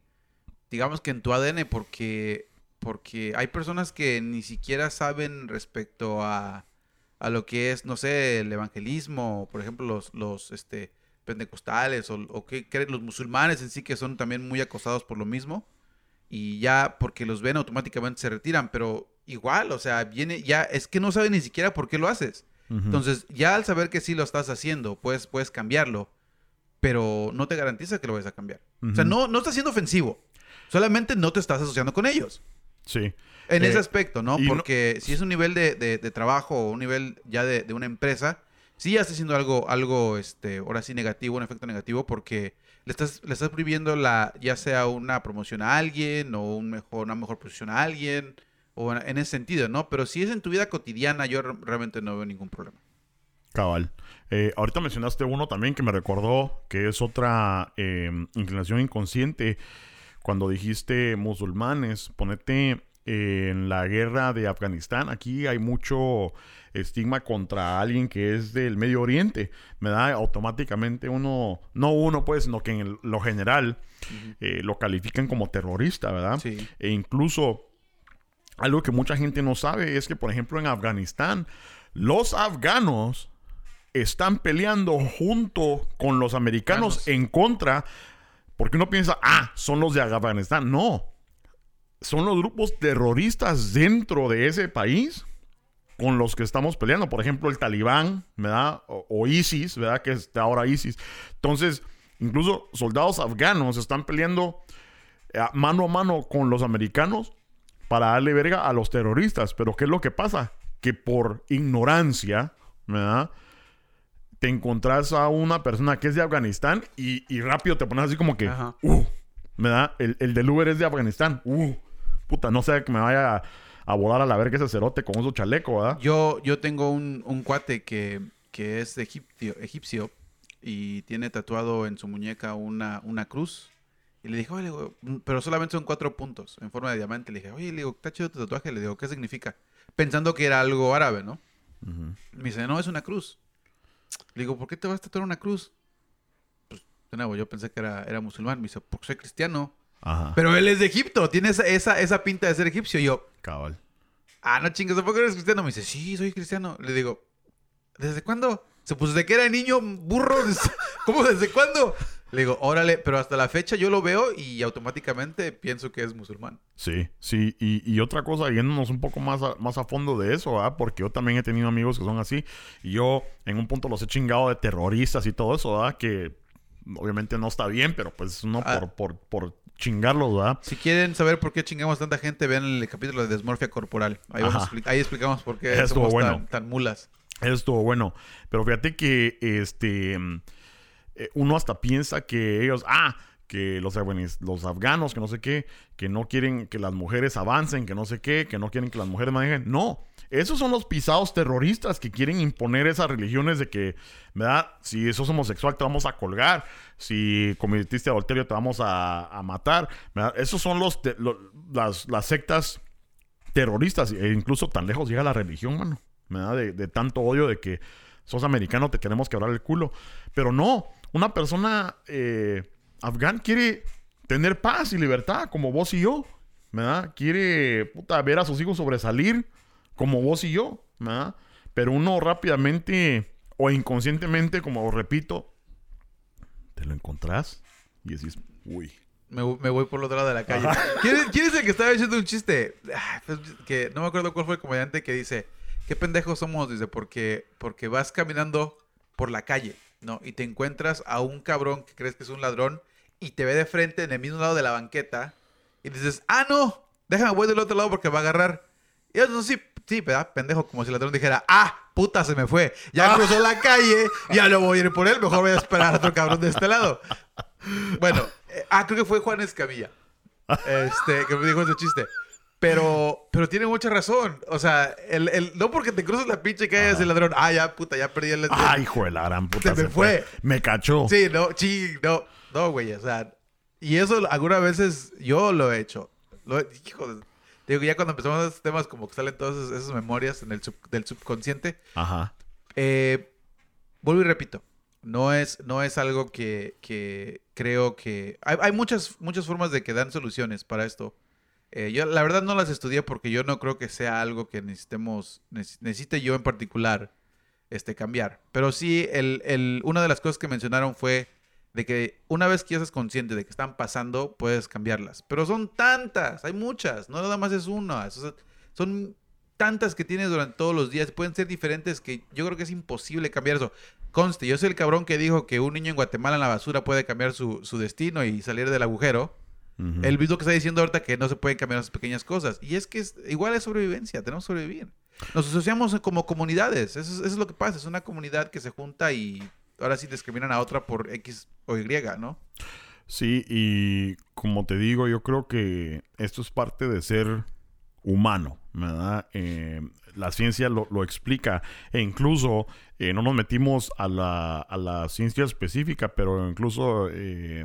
digamos que en tu ADN, porque, porque hay personas que ni siquiera saben respecto a, a lo que es, no sé, el evangelismo, por ejemplo, los, los, este, pentecostales o, o que creen los musulmanes en sí que son también muy acosados por lo mismo y ya porque los ven automáticamente se retiran, pero igual, o sea, viene ya, es que no saben ni siquiera por qué lo haces. Entonces, ya al saber que sí lo estás haciendo, puedes, puedes cambiarlo, pero no te garantiza que lo vayas a cambiar. O sea, no, no estás siendo ofensivo, solamente no te estás asociando con ellos. Sí. En Eh, ese aspecto, ¿no? Porque si es un nivel de, de- de trabajo o un nivel ya de, de una empresa, sí ya está haciendo algo, algo, este, ahora sí negativo, un efecto negativo, porque le estás, le estás prohibiendo la, ya sea una promoción a alguien o un mejor, una mejor posición a alguien, o en, en ese sentido, ¿no? Pero si es en tu vida cotidiana, yo re- realmente no veo ningún problema. Cabal. Eh, ahorita mencionaste uno también que me recordó que es otra eh, inclinación inconsciente. Cuando dijiste musulmanes, ponete eh, en la guerra de Afganistán. Aquí hay mucho estigma contra alguien que es del Medio Oriente. Me da automáticamente uno, no uno pues, sino que en el- lo general eh, lo califican como terrorista, ¿verdad? Sí. E incluso algo que mucha gente no sabe es que, por ejemplo, en Afganistán, los afganos están peleando junto con los americanos en contra, porque uno piensa, ah, son los de Afganistán. No, son los grupos terroristas dentro de ese país con los que estamos peleando. Por ejemplo, el Talibán, ¿verdad? O, ISIS, ¿verdad? Que es ahora ISIS. Entonces, incluso soldados afganos están peleando eh, mano a mano con los americanos para darle verga a los terroristas. Pero ¿qué es lo que pasa? Que por ignorancia, ¿verdad? Te encontrás a una persona que es de Afganistán y, rápido te pones así como que, uh, ¿verdad? El, el del Uber es de Afganistán, uh, puta, no sé que me vaya a a volar a la verga ese cerote con su chaleco, ¿verdad? Yo, yo tengo un, cuate que, es egipcio, egipcio y tiene tatuado en su muñeca una, una cruz. Y le dije, oye, pero solamente son cuatro puntos en forma de diamante. Le dije, oye, le digo, está chido tu tatuaje. Le digo, ¿qué significa? Pensando que era algo árabe, ¿no? Me dice, no, es una cruz. Le digo, ¿por qué te vas a tatuar una cruz? Pues, de nuevo, yo pensé que era, era musulmán. Me dice, porque soy cristiano. Pero él es de Egipto, tiene esa, esa, pinta de ser egipcio. Y yo, cabal. Ah, no chingas, ¿por qué eres cristiano? Me dice, sí, soy cristiano. Le digo, ¿desde cuándo? Se puso desde que era niño, burro. ¿Cómo desde cuándo? Le digo, órale, pero hasta la fecha yo lo veo y automáticamente pienso que es musulmán. Sí, sí. Y, otra cosa, yéndonos un poco más a, más a fondo de eso, ¿verdad? Porque yo también he tenido amigos que son así. Y yo en un punto los he chingado de terroristas y todo eso, ¿verdad? Que obviamente no está bien, pero pues no ah. por, por, por chingarlos, ¿verdad? Si quieren saber por qué chingamos tanta gente, vean el capítulo de desmorfia corporal. Ahí, explicamos por qué somos tan, mulas. Eso estuvo bueno. Pero fíjate que este eh, uno hasta piensa que ellos, ah, que los, los afganos, que no sé qué, que no quieren que las mujeres avancen, que no sé qué, que no quieren que las mujeres manejen. No, esos son los pisados terroristas que quieren imponer esas religiones de que, ¿verdad? Si sos homosexual te vamos a colgar, si cometiste adulterio te vamos a, matar, ¿verdad? Esos son los, las, las, sectas terroristas e incluso tan lejos llega la religión, mano, ¿verdad? De, tanto odio de que sos americano, te queremos quebrar el culo. Pero no, una persona eh, afgán quiere tener paz y libertad como vos y yo, ¿verdad? Quiere puta, ver a sus hijos sobresalir como vos y yo, ¿verdad? Pero uno rápidamente o inconscientemente, como repito, te lo encontrás y decís, uy. Me, voy por el otro lado de la calle. ¿Quién, es el que estaba diciendo un chiste? Pues, que no me acuerdo cuál fue el comediante que dice, qué pendejos somos, dice, porque, porque vas caminando por la calle, ¿no? Y te encuentras a un cabrón que crees que es un ladrón y te ve de frente en el mismo lado de la banqueta y dices, ah, no, déjame, voy del otro lado porque va a agarrar. Y eso sí, Sí, ¿verdad? Pendejo, como si el ladrón dijera, ah, puta, se me fue. Ya ah. cruzó la calle, ya no voy a ir por él, mejor voy a esperar a otro cabrón de este lado. Bueno, eh, ah, creo que fue Juan Escamilla. Este, que me dijo ese chiste. Pero, pero tiene mucha razón. O sea, el, el, no porque te cruzas la pinche calle el ladrón. Ah, ya, puta, ya perdí el... Ah, hijo de la gran puta. Se, me fue. Me cachó. Sí, no, sí, no. No, güey, o sea... Y eso algunas veces yo lo he hecho. Lo, hijo de Digo, ya cuando empezamos estos temas, como que salen todas esas, memorias en el del subconsciente. Ajá. Eh, vuelvo y repito. No es, no es algo que, creo que... Hay, muchas, muchas formas de que dan soluciones para esto. Eh, yo la verdad no las estudié porque yo no creo que sea algo que necesitemos, necesite yo en particular este, cambiar. Pero sí, el, el, una de las cosas que mencionaron fue de que una vez que ya estás consciente de que están pasando, puedes cambiarlas. Pero son tantas, hay muchas, no nada más es una. son tantas que tienes durante todos los días, pueden ser diferentes que yo creo que es imposible cambiar eso. Conste, yo soy el cabrón que dijo que un niño en Guatemala en la basura puede cambiar su, destino y salir del agujero. El mismo que está diciendo ahorita que no se pueden cambiar esas pequeñas cosas. Y es que es, igual es sobrevivencia, tenemos que sobrevivir. Nos asociamos como comunidades, eso es lo que pasa, es una comunidad que se junta y ahora sí discriminan a otra por X o Y, ¿no? Sí, y como te digo, yo creo que esto es parte de ser humano, ¿verdad? Eh, la ciencia lo, explica e incluso eh, no nos metimos a la, a la, ciencia específica, pero incluso eh,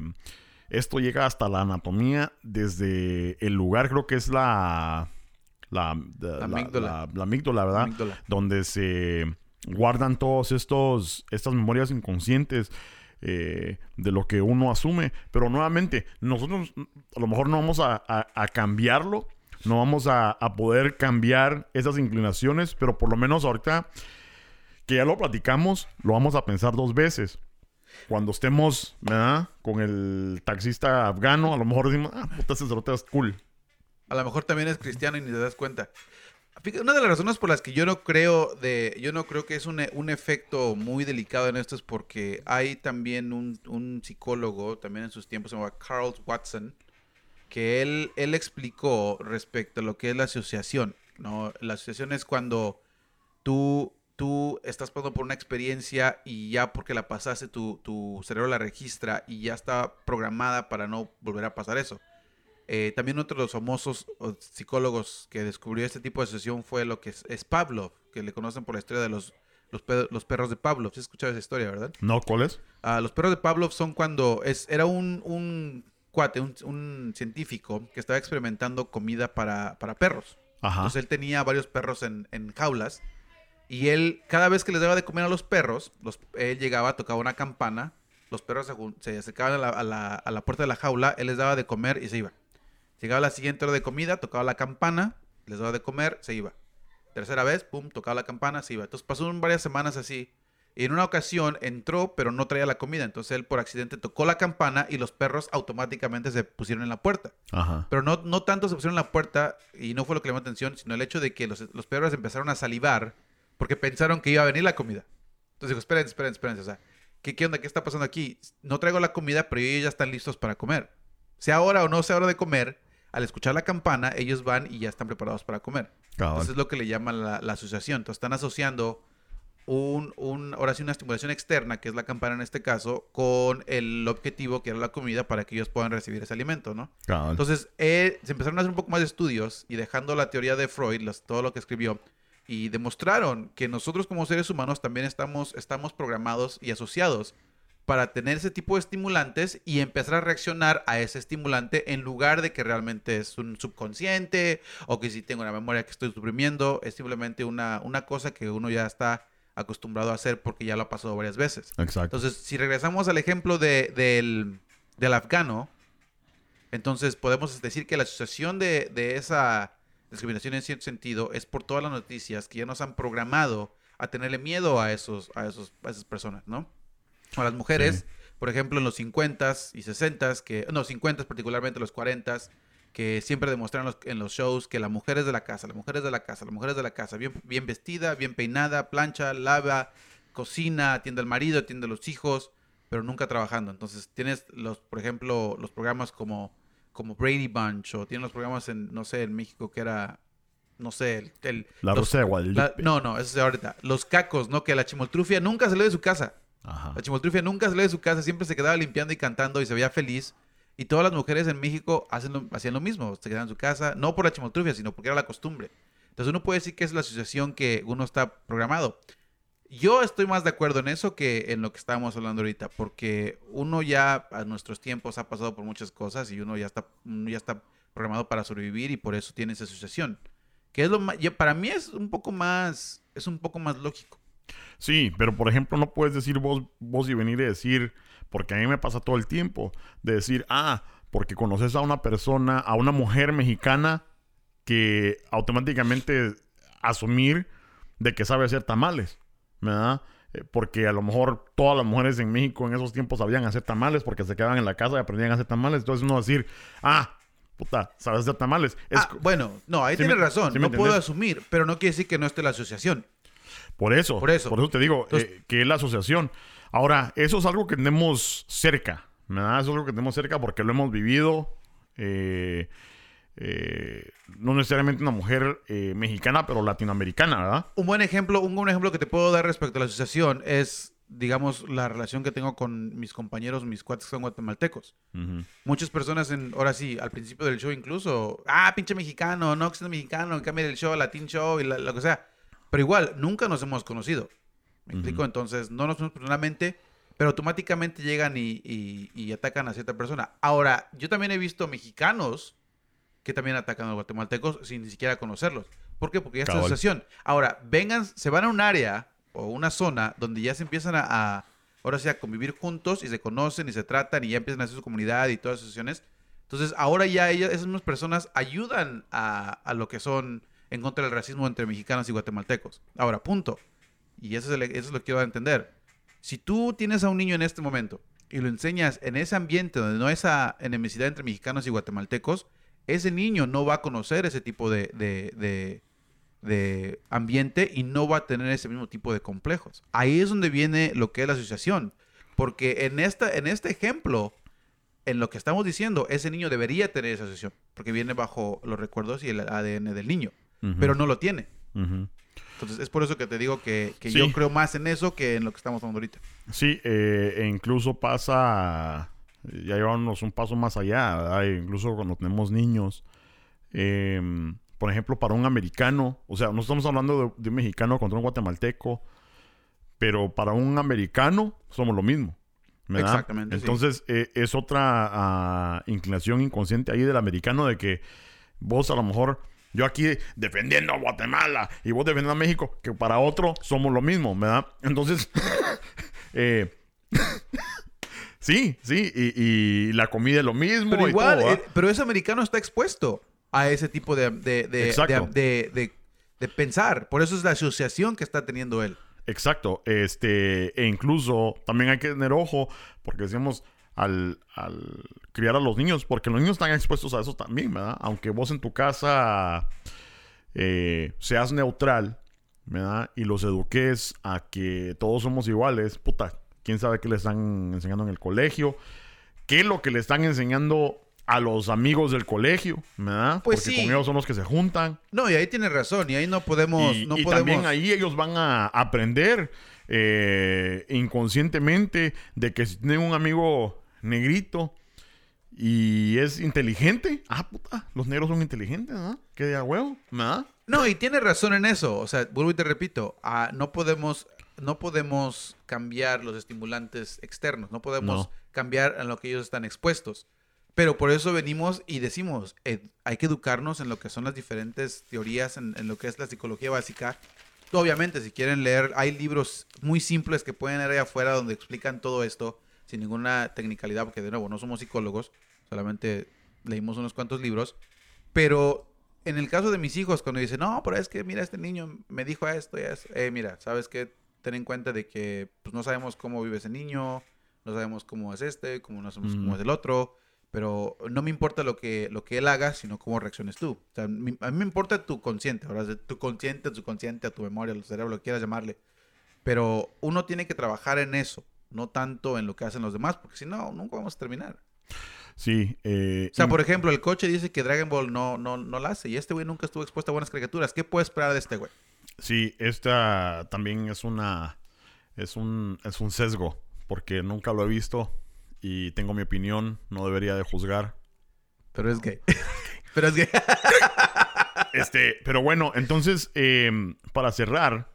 esto llega hasta la anatomía desde el lugar, creo que es la... La, la, amígdala. la, amígdala, ¿verdad? Donde se guardan todos estos estas memorias inconscientes eh, de lo que uno asume pero nuevamente nosotros a lo mejor no vamos a, cambiarlo no vamos a, a poder cambiar esas inclinaciones, pero por lo menos ahorita que ya lo platicamos, lo vamos a pensar dos veces. Cuando estemos. Con el taxista afgano, a lo mejor decimos, ah, puta, ese cerote es cool. A lo mejor también es cristiano y ni te das cuenta. Una de las razones por las que yo no creo de, yo no creo que es un, e- efecto muy delicado en esto es porque hay también un, psicólogo, también en sus tiempos, se llama Carl Watson, que él, explicó respecto a lo que es la asociación. La asociación es cuando tú, tú estás pasando por una experiencia y ya porque la pasaste, tu, tu cerebro la registra y ya está programada para no volver a pasar eso. Eh, también otro de los famosos psicólogos que descubrió este tipo de asociación fue lo que es, es Pavlov, que le conocen por la historia de los, los, pe- los perros de Pavlov. ¿Sí has escuchado esa historia, verdad? ¿No? ¿Cuál es? Ah, los perros de Pavlov son cuando es, era un, un cuate, un, un científico que estaba experimentando comida para, para perros. Ajá. Entonces él tenía varios perros en, en jaulas y él, cada vez que les daba de comer a los perros, los, él llegaba, tocaba una campana, los perros se, se acercaban a la, a, la, a la puerta de la jaula, él les daba de comer y se iba. Llegaba la siguiente hora de comida, tocaba la campana, les daba de comer, se iba. Tercera vez, pum, tocaba la campana, se iba. Entonces pasó varias semanas así. Y en una ocasión entró, pero no traía la comida. Entonces él por accidente tocó la campana y los perros automáticamente se pusieron en la puerta. Ajá. Pero no, no tanto se pusieron en la puerta y no fue lo que le llamó atención, sino el hecho de que los, los perros empezaron a salivar porque pensaron que iba a venir la comida. Entonces dijo, esperen, esperen, esperen. O sea, ¿qué, ¿qué onda? ¿Qué está pasando aquí? No traigo la comida, pero ellos ya están listos para comer. Sea hora o no sea hora de comer, al escuchar la campana, ellos van y ya están preparados para comer. Cabal. Entonces es lo que le llaman la, la asociación. Entonces están asociando un, un, ahora sí una estimulación externa, que es la campana en este caso, con el objetivo que era la comida para que ellos puedan recibir ese alimento, ¿no? Cabal. Entonces, eh, se empezaron a hacer un poco más de estudios y dejando la teoría de Freud, todo lo que escribió, y demostraron que nosotros como seres humanos también estamos, estamos programados y asociados para tener ese tipo de estimulantes y empezar a reaccionar a ese estimulante en lugar de que realmente es un subconsciente o que si tengo una memoria que estoy suprimiendo, es simplemente una, una cosa que uno ya está acostumbrado a hacer porque ya lo ha pasado varias veces. Exacto. Entonces, si regresamos al ejemplo de- del, del afgano, entonces podemos decir que la asociación de, de esa discriminación en cierto sentido es por todas las noticias que ya nos han programado a tenerle miedo a, esos, a, esos, a esas personas, ¿no? O a las mujeres, Sí. por ejemplo, en los 50s y 60s, que, no, 50s particularmente los 40s, que siempre demostraron los- en los shows que la mujer es de la casa, la mujer es de la casa, la mujer es de la casa, bien, bien vestida, bien peinada, plancha, lava, cocina, atiende al marido, atiende a los hijos, pero nunca trabajando. Entonces tienes los, por ejemplo, los programas como, como Brady Bunch o tienes los programas en, no sé, en México que era, no sé, el... el- La los- Rosa de Guadalupe. no, no, eso es de ahorita. Los cacos, ¿no? Que la chimoltrufia nunca salió de su casa. Ajá. La chimoltrufia nunca salió de su casa, siempre se quedaba limpiando y cantando y se veía feliz. Y todas las mujeres en México hacen lo- hacían lo mismo, se quedaban en su casa, no por la chimoltrufia, sino porque era la costumbre. Entonces uno puede decir que es la asociación que uno está programado. Yo estoy más de acuerdo en eso que en lo que estábamos hablando ahorita, porque uno ya a nuestros tiempos ha pasado por muchas cosas y uno ya está, uno ya está programado para sobrevivir y por eso tiene esa asociación. Que es lo ya para mí es un poco más, es un poco más lógico. Sí, pero por ejemplo, no puedes decir vos, vos y venir y decir, porque a mí me pasa todo el tiempo, de decir, ah, porque conoces a una persona, a una mujer mexicana que automáticamente asumir de que sabe hacer tamales, ¿verdad? Eh, Porque a lo mejor todas las mujeres en México en esos tiempos sabían hacer tamales porque se quedaban en la casa y aprendían a hacer tamales. Entonces uno decir, ah, puta, sabes hacer tamales. Es Ah, bueno, no, ahí ¿Sí tienes razón. sí no puedo asumir, pero no quiere decir que no esté la asociación. Por eso, Por eso. Por eso te digo Entonces- eh, que es la asociación. Ahora, eso es algo que tenemos cerca, ¿verdad? Eso es algo que tenemos cerca porque lo hemos vivido. eh, eh, no necesariamente una mujer eh, mexicana, pero latinoamericana, ¿verdad? Un buen ejemplo, un buen ejemplo que te puedo dar respecto a la asociación es, digamos, la relación que tengo con mis compañeros, mis cuates que son guatemaltecos. Muchas personas, en, ahora sí, al principio del show incluso, ah, pinche mexicano, no, que es mexicano, cambia el show, latin show y la- lo que sea. Pero igual, nunca nos hemos conocido. ¿Me explico? Ujú. Entonces, no nos conocemos personalmente, pero automáticamente llegan y, y- y atacan a cierta persona. Ahora, yo también he visto mexicanos que también atacan a los guatemaltecos sin ni siquiera conocerlos. ¿Por qué? Porque ya está la asociación. Ahora, vengan, se van a un área o una zona donde ya se empiezan a, a- ahora sí, a convivir juntos y se conocen y se tratan y ya empiezan a hacer su comunidad y todas las asociaciones. Entonces, ahora ya ellas, esas mismas personas ayudan a, a lo que son en contra del racismo entre mexicanos y guatemaltecos. Ahora, punto. Y eso es, eso es lo que quiero entender. Si tú tienes a un niño en este momento y lo enseñas en ese ambiente donde no hay esa enemistad entre mexicanos y guatemaltecos, ese niño no va a conocer ese tipo de, de, de, de ambiente y no va a tener ese mismo tipo de complejos. Ahí es donde viene lo que es la asociación. Porque en, esta, en este ejemplo, en lo que estamos diciendo, ese niño debería tener esa asociación, porque viene bajo los recuerdos y el ADN del niño, pero no lo tiene. Entonces, es por eso que te digo que, que yo creo más en eso que en lo que estamos hablando ahorita. Sí, eh, e incluso pasa, ya llevamos un paso más allá, ¿verdad? incluso cuando tenemos niños. Em, por ejemplo, para un americano, o sea, no estamos hablando de, un mexicano contra un guatemalteco, pero para un americano somos lo mismo. Exactamente. Entonces, eh, es otra ah, inclinación inconsciente ahí del americano de que vos a lo mejor, yo aquí defendiendo a Guatemala y vos defendiendo a México, que para otro somos lo mismo, ¿verdad? Entonces, eh, sí, sí, y, la comida es lo mismo. Pero igual, eh, pero ese americano está expuesto a ese tipo de, de, de, de, pensar. Por eso es la asociación que está teniendo él. Exacto. Este, e incluso también hay que tener ojo, porque decimos al, al, criar a los niños, porque los niños están expuestos a eso también, ¿verdad? Aunque vos en tu casa eh, seas neutral, ¿verdad? Y los eduques a que todos somos iguales, puta, quién sabe qué le están enseñando en el colegio, qué es lo que le están enseñando a los amigos del colegio, ¿verdad? Pues Porque con ellos son los que se juntan. No, y ahí tiene razón, y ahí no podemos... Y, no y también ahí ellos van a aprender eh, inconscientemente de que si tienen un amigo negrito y es inteligente, ah, puta, los negros son inteligentes, ¿no? Qué de huevo, ¿verdad? No, y tiene razón en eso, o sea, vuelvo y te repito, ah, no podemos... No podemos cambiar los estimulantes externos, no podemos cambiar a lo que ellos están expuestos. Pero por eso venimos y decimos, eh, hay que educarnos en lo que son las diferentes teorías, en, lo que es la psicología básica. Obviamente, si quieren leer, hay libros muy simples que pueden leer ahí afuera donde explican todo esto sin ninguna tecnicalidad, porque de nuevo no somos psicólogos, solamente leímos unos cuantos libros. Pero en el caso de mis hijos, cuando dicen, no, pero es que mira, este niño me dijo esto y eso, eh, mira, ¿sabes qué? Ten en cuenta de que pues, no sabemos cómo vive ese niño, no sabemos cómo es este, cómo no sabemos cómo es el otro pero no me importa lo que, lo que él haga, sino cómo reacciones tú. O sea, a mí me importa tu consciente, ahora tu consciente, tu consciente, tu memoria, tu cerebro, lo que quieras llamarle. Pero uno tiene que trabajar en eso, no tanto en lo que hacen los demás, porque si no, nunca vamos a terminar. Sí. Eh, o sea, por ejemplo, el coche dice que Dragon Ball no, no, no la hace y este güey nunca estuvo expuesto a buenas caricaturas. ¿Qué puede esperar de este güey? Sí, esta también es una... Es un, es un sesgo, porque nunca lo he visto y tengo mi opinión, no debería de juzgar. Pero es gay. pero es gay. este, pero bueno, entonces, em, para cerrar,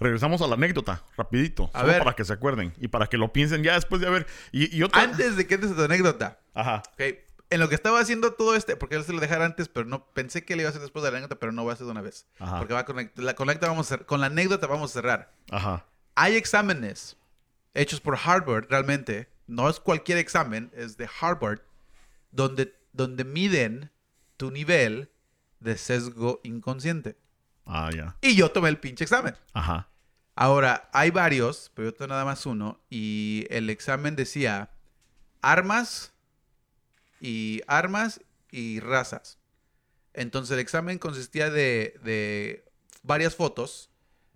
regresamos a la anécdota, rapidito, a solo para que se acuerden y para que lo piensen ya después de haber... Y, Antes de que entres a tu anécdota. Ajá. Okay. En lo que estaba haciendo todo este, porque él se lo dejar antes, pero no pensé que le iba a hacer después de la anécdota, pero no va a ser de una vez. Ajá. Porque va con la, conecta vamos a, con la anécdota vamos a cerrar. Ajá. Hay exámenes hechos por Harvard realmente, no es cualquier examen, es de Harvard, donde, donde miden tu nivel de sesgo inconsciente. Ah, ya. Y yo tomé el pinche examen. Ajá. Ahora, hay varios, pero yo tengo nada más uno, y el examen decía armas y armas y razas. Entonces el examen consistía de, de varias fotos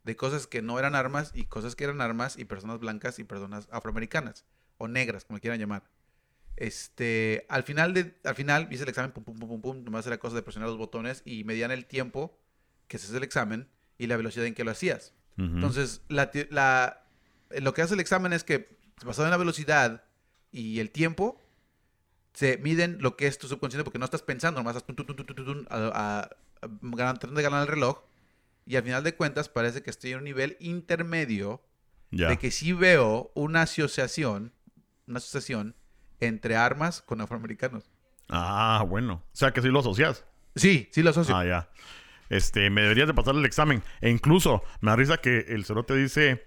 de cosas que no eran armas y cosas que eran armas y personas blancas y personas afroamericanas o negras, como quieran llamar. Este, al final de, al final hice el examen, pum, pum, pum, pum, pum, nomás era cosa de presionar los botones y medían el tiempo que se hace el examen y la velocidad en que lo hacías. Entonces, la, la, lo que hace el examen es que basado en la velocidad y el tiempo, se miden lo que es tu subconsciente porque no estás pensando, nomás estás tratando de ganar el reloj y al final de cuentas parece que estoy en un nivel intermedio de que sí veo una asociación, una asociación entre armas con afroamericanos. Ah, bueno. O sea que sí lo asocias. Sí, sí lo asocio. Ah, ya. Este, me deberías de pasar el examen. E incluso me da risa que el cerote dice.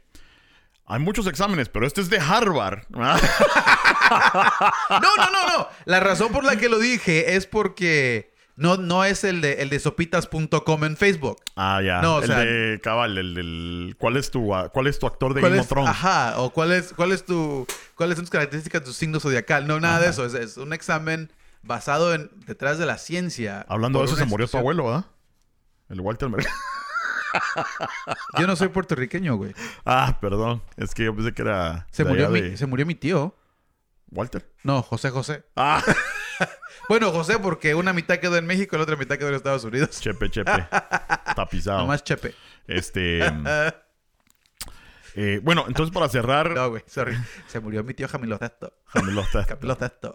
Hay muchos exámenes, pero este es de Harvard. no, no, no, no. La razón por la que lo dije es porque no, no es el de, el de sopitas.com en Facebook. Ah, ya. No, o el sea- de cabal, el del. ¿Cuál es tu, cuál es tu actor de ¿Cuál Game of Thrones? ajá, o cuál es, cuál es tu, cuáles son tus características, tu signo zodiacal. No, nada de eso. Es, es un examen basado en detrás de la ciencia. Hablando de eso, se murió tu abuelo, ¿verdad? El Walter Mercado. Yo no soy puertorriqueño, güey. Ah, perdón. Es que yo pensé que era. Se de murió, mi, de- se murió mi tío. ¿Walter? No, José José. Ah, Bueno, José, porque una mitad quedó en México y la otra mitad quedó en Estados Unidos. chepe, chepe. Tapizado. Nomás Chepe. Este. eh, bueno, entonces para cerrar. No, güey, sorry. Se murió mi tío está- Camilo Sesto.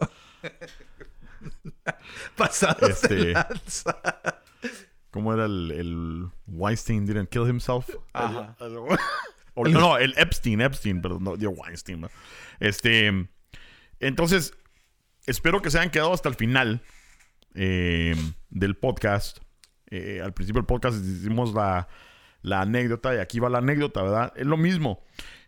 Pasado Este- de lanza. ¿Cómo era el, el Weinstein didn't kill himself? Ajá. El- el- o- no, no, el Epstein, Epstein, perdón, no, Weinstein. Este, entonces, espero que se hayan quedado hasta el final eh, del podcast. Eh, al principio del podcast hicimos la, anécdota y aquí va la anécdota, ¿verdad? Es lo mismo.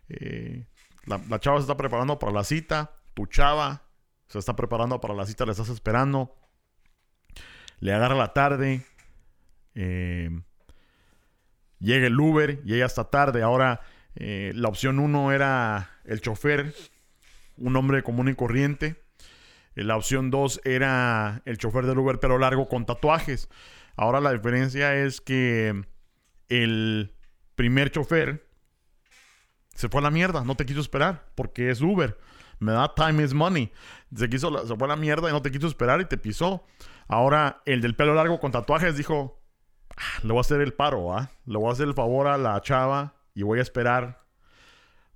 Eh, la, la chava se está preparando para la cita, tu chava se está preparando para la cita, la estás esperando. Le agarra la tarde, llega el Uber ella está tarde. Ahora, la opción uno era el chofer, un hombre común y corriente. Eh, La opción dos era el chofer del Uber, pero largo con tatuajes. Ahora la diferencia es que el primer chofer se fue a la mierda, no te quiso esperar, porque es Uber. Me da time is money. Se, quiso, se fue a la mierda y no te quiso esperar y te pisó. Ahora el del pelo largo con tatuajes dijo, "Ah, le voy a hacer el paro, ¿ah? Le voy a hacer el favor a la chava y voy a esperar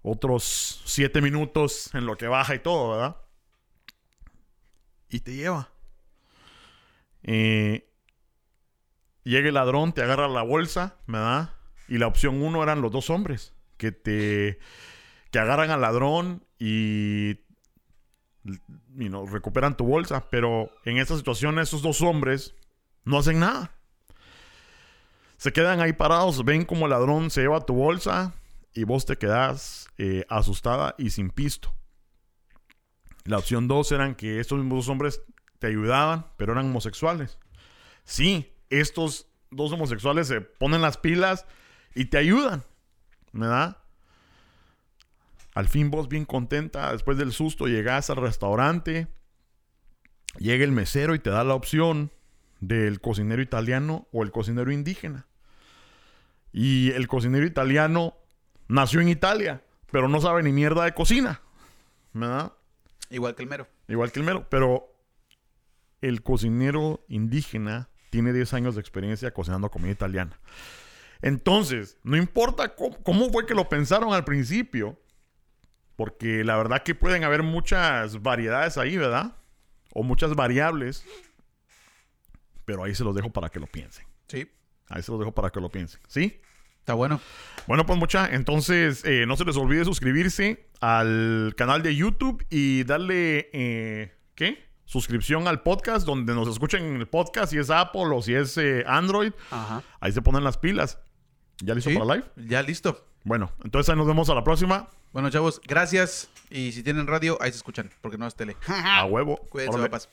otros siete minutos en lo que baja y todo, ¿verdad? Y te lleva. Llega el ladrón, te agarra la bolsa, ¿verdad? Y la opción uno eran los dos hombres que te que agarran al ladrón y you know, recuperan tu bolsa, pero en esta situación esos dos hombres no hacen nada. Se quedan ahí parados, ven como el ladrón se lleva tu bolsa y vos te quedas eh, asustada y sin pisto. La opción dos eran que estos mismos dos hombres te ayudaban, pero eran homosexuales. Sí, estos dos homosexuales se ponen las pilas y te ayudan, ¿verdad? Al fin vos bien contenta, después del susto, llegas al restaurante, llega el mesero y te da la opción del cocinero italiano o el cocinero indígena. Y el cocinero italiano nació en Italia, pero no sabe ni mierda de cocina, ¿verdad? Igual que el mero. Igual que el mero, pero el cocinero indígena tiene 10 años de experiencia cocinando comida italiana. Entonces, no importa cómo, cómo fue que lo pensaron al principio, porque la verdad que pueden haber muchas variedades ahí, ¿verdad? O muchas variables, pero ahí se los dejo para que lo piensen. Sí. Ahí se los dejo para que lo piensen, ¿sí? Está bueno. Bueno, pues mucha, entonces eh, no se les olvide suscribirse al canal de YouTube y darle, eh, ¿qué? Suscripción al podcast, donde nos escuchen en el podcast, si es Apple o si es eh, Android. Ajá. Ahí se ponen las pilas. ¿Ya listo Sí, para live? Ya listo. Bueno, entonces ahí nos vemos a la próxima. Bueno, chavos, gracias. Y si tienen radio, ahí se escuchan, porque no es tele. A huevo. Cuídense, papás.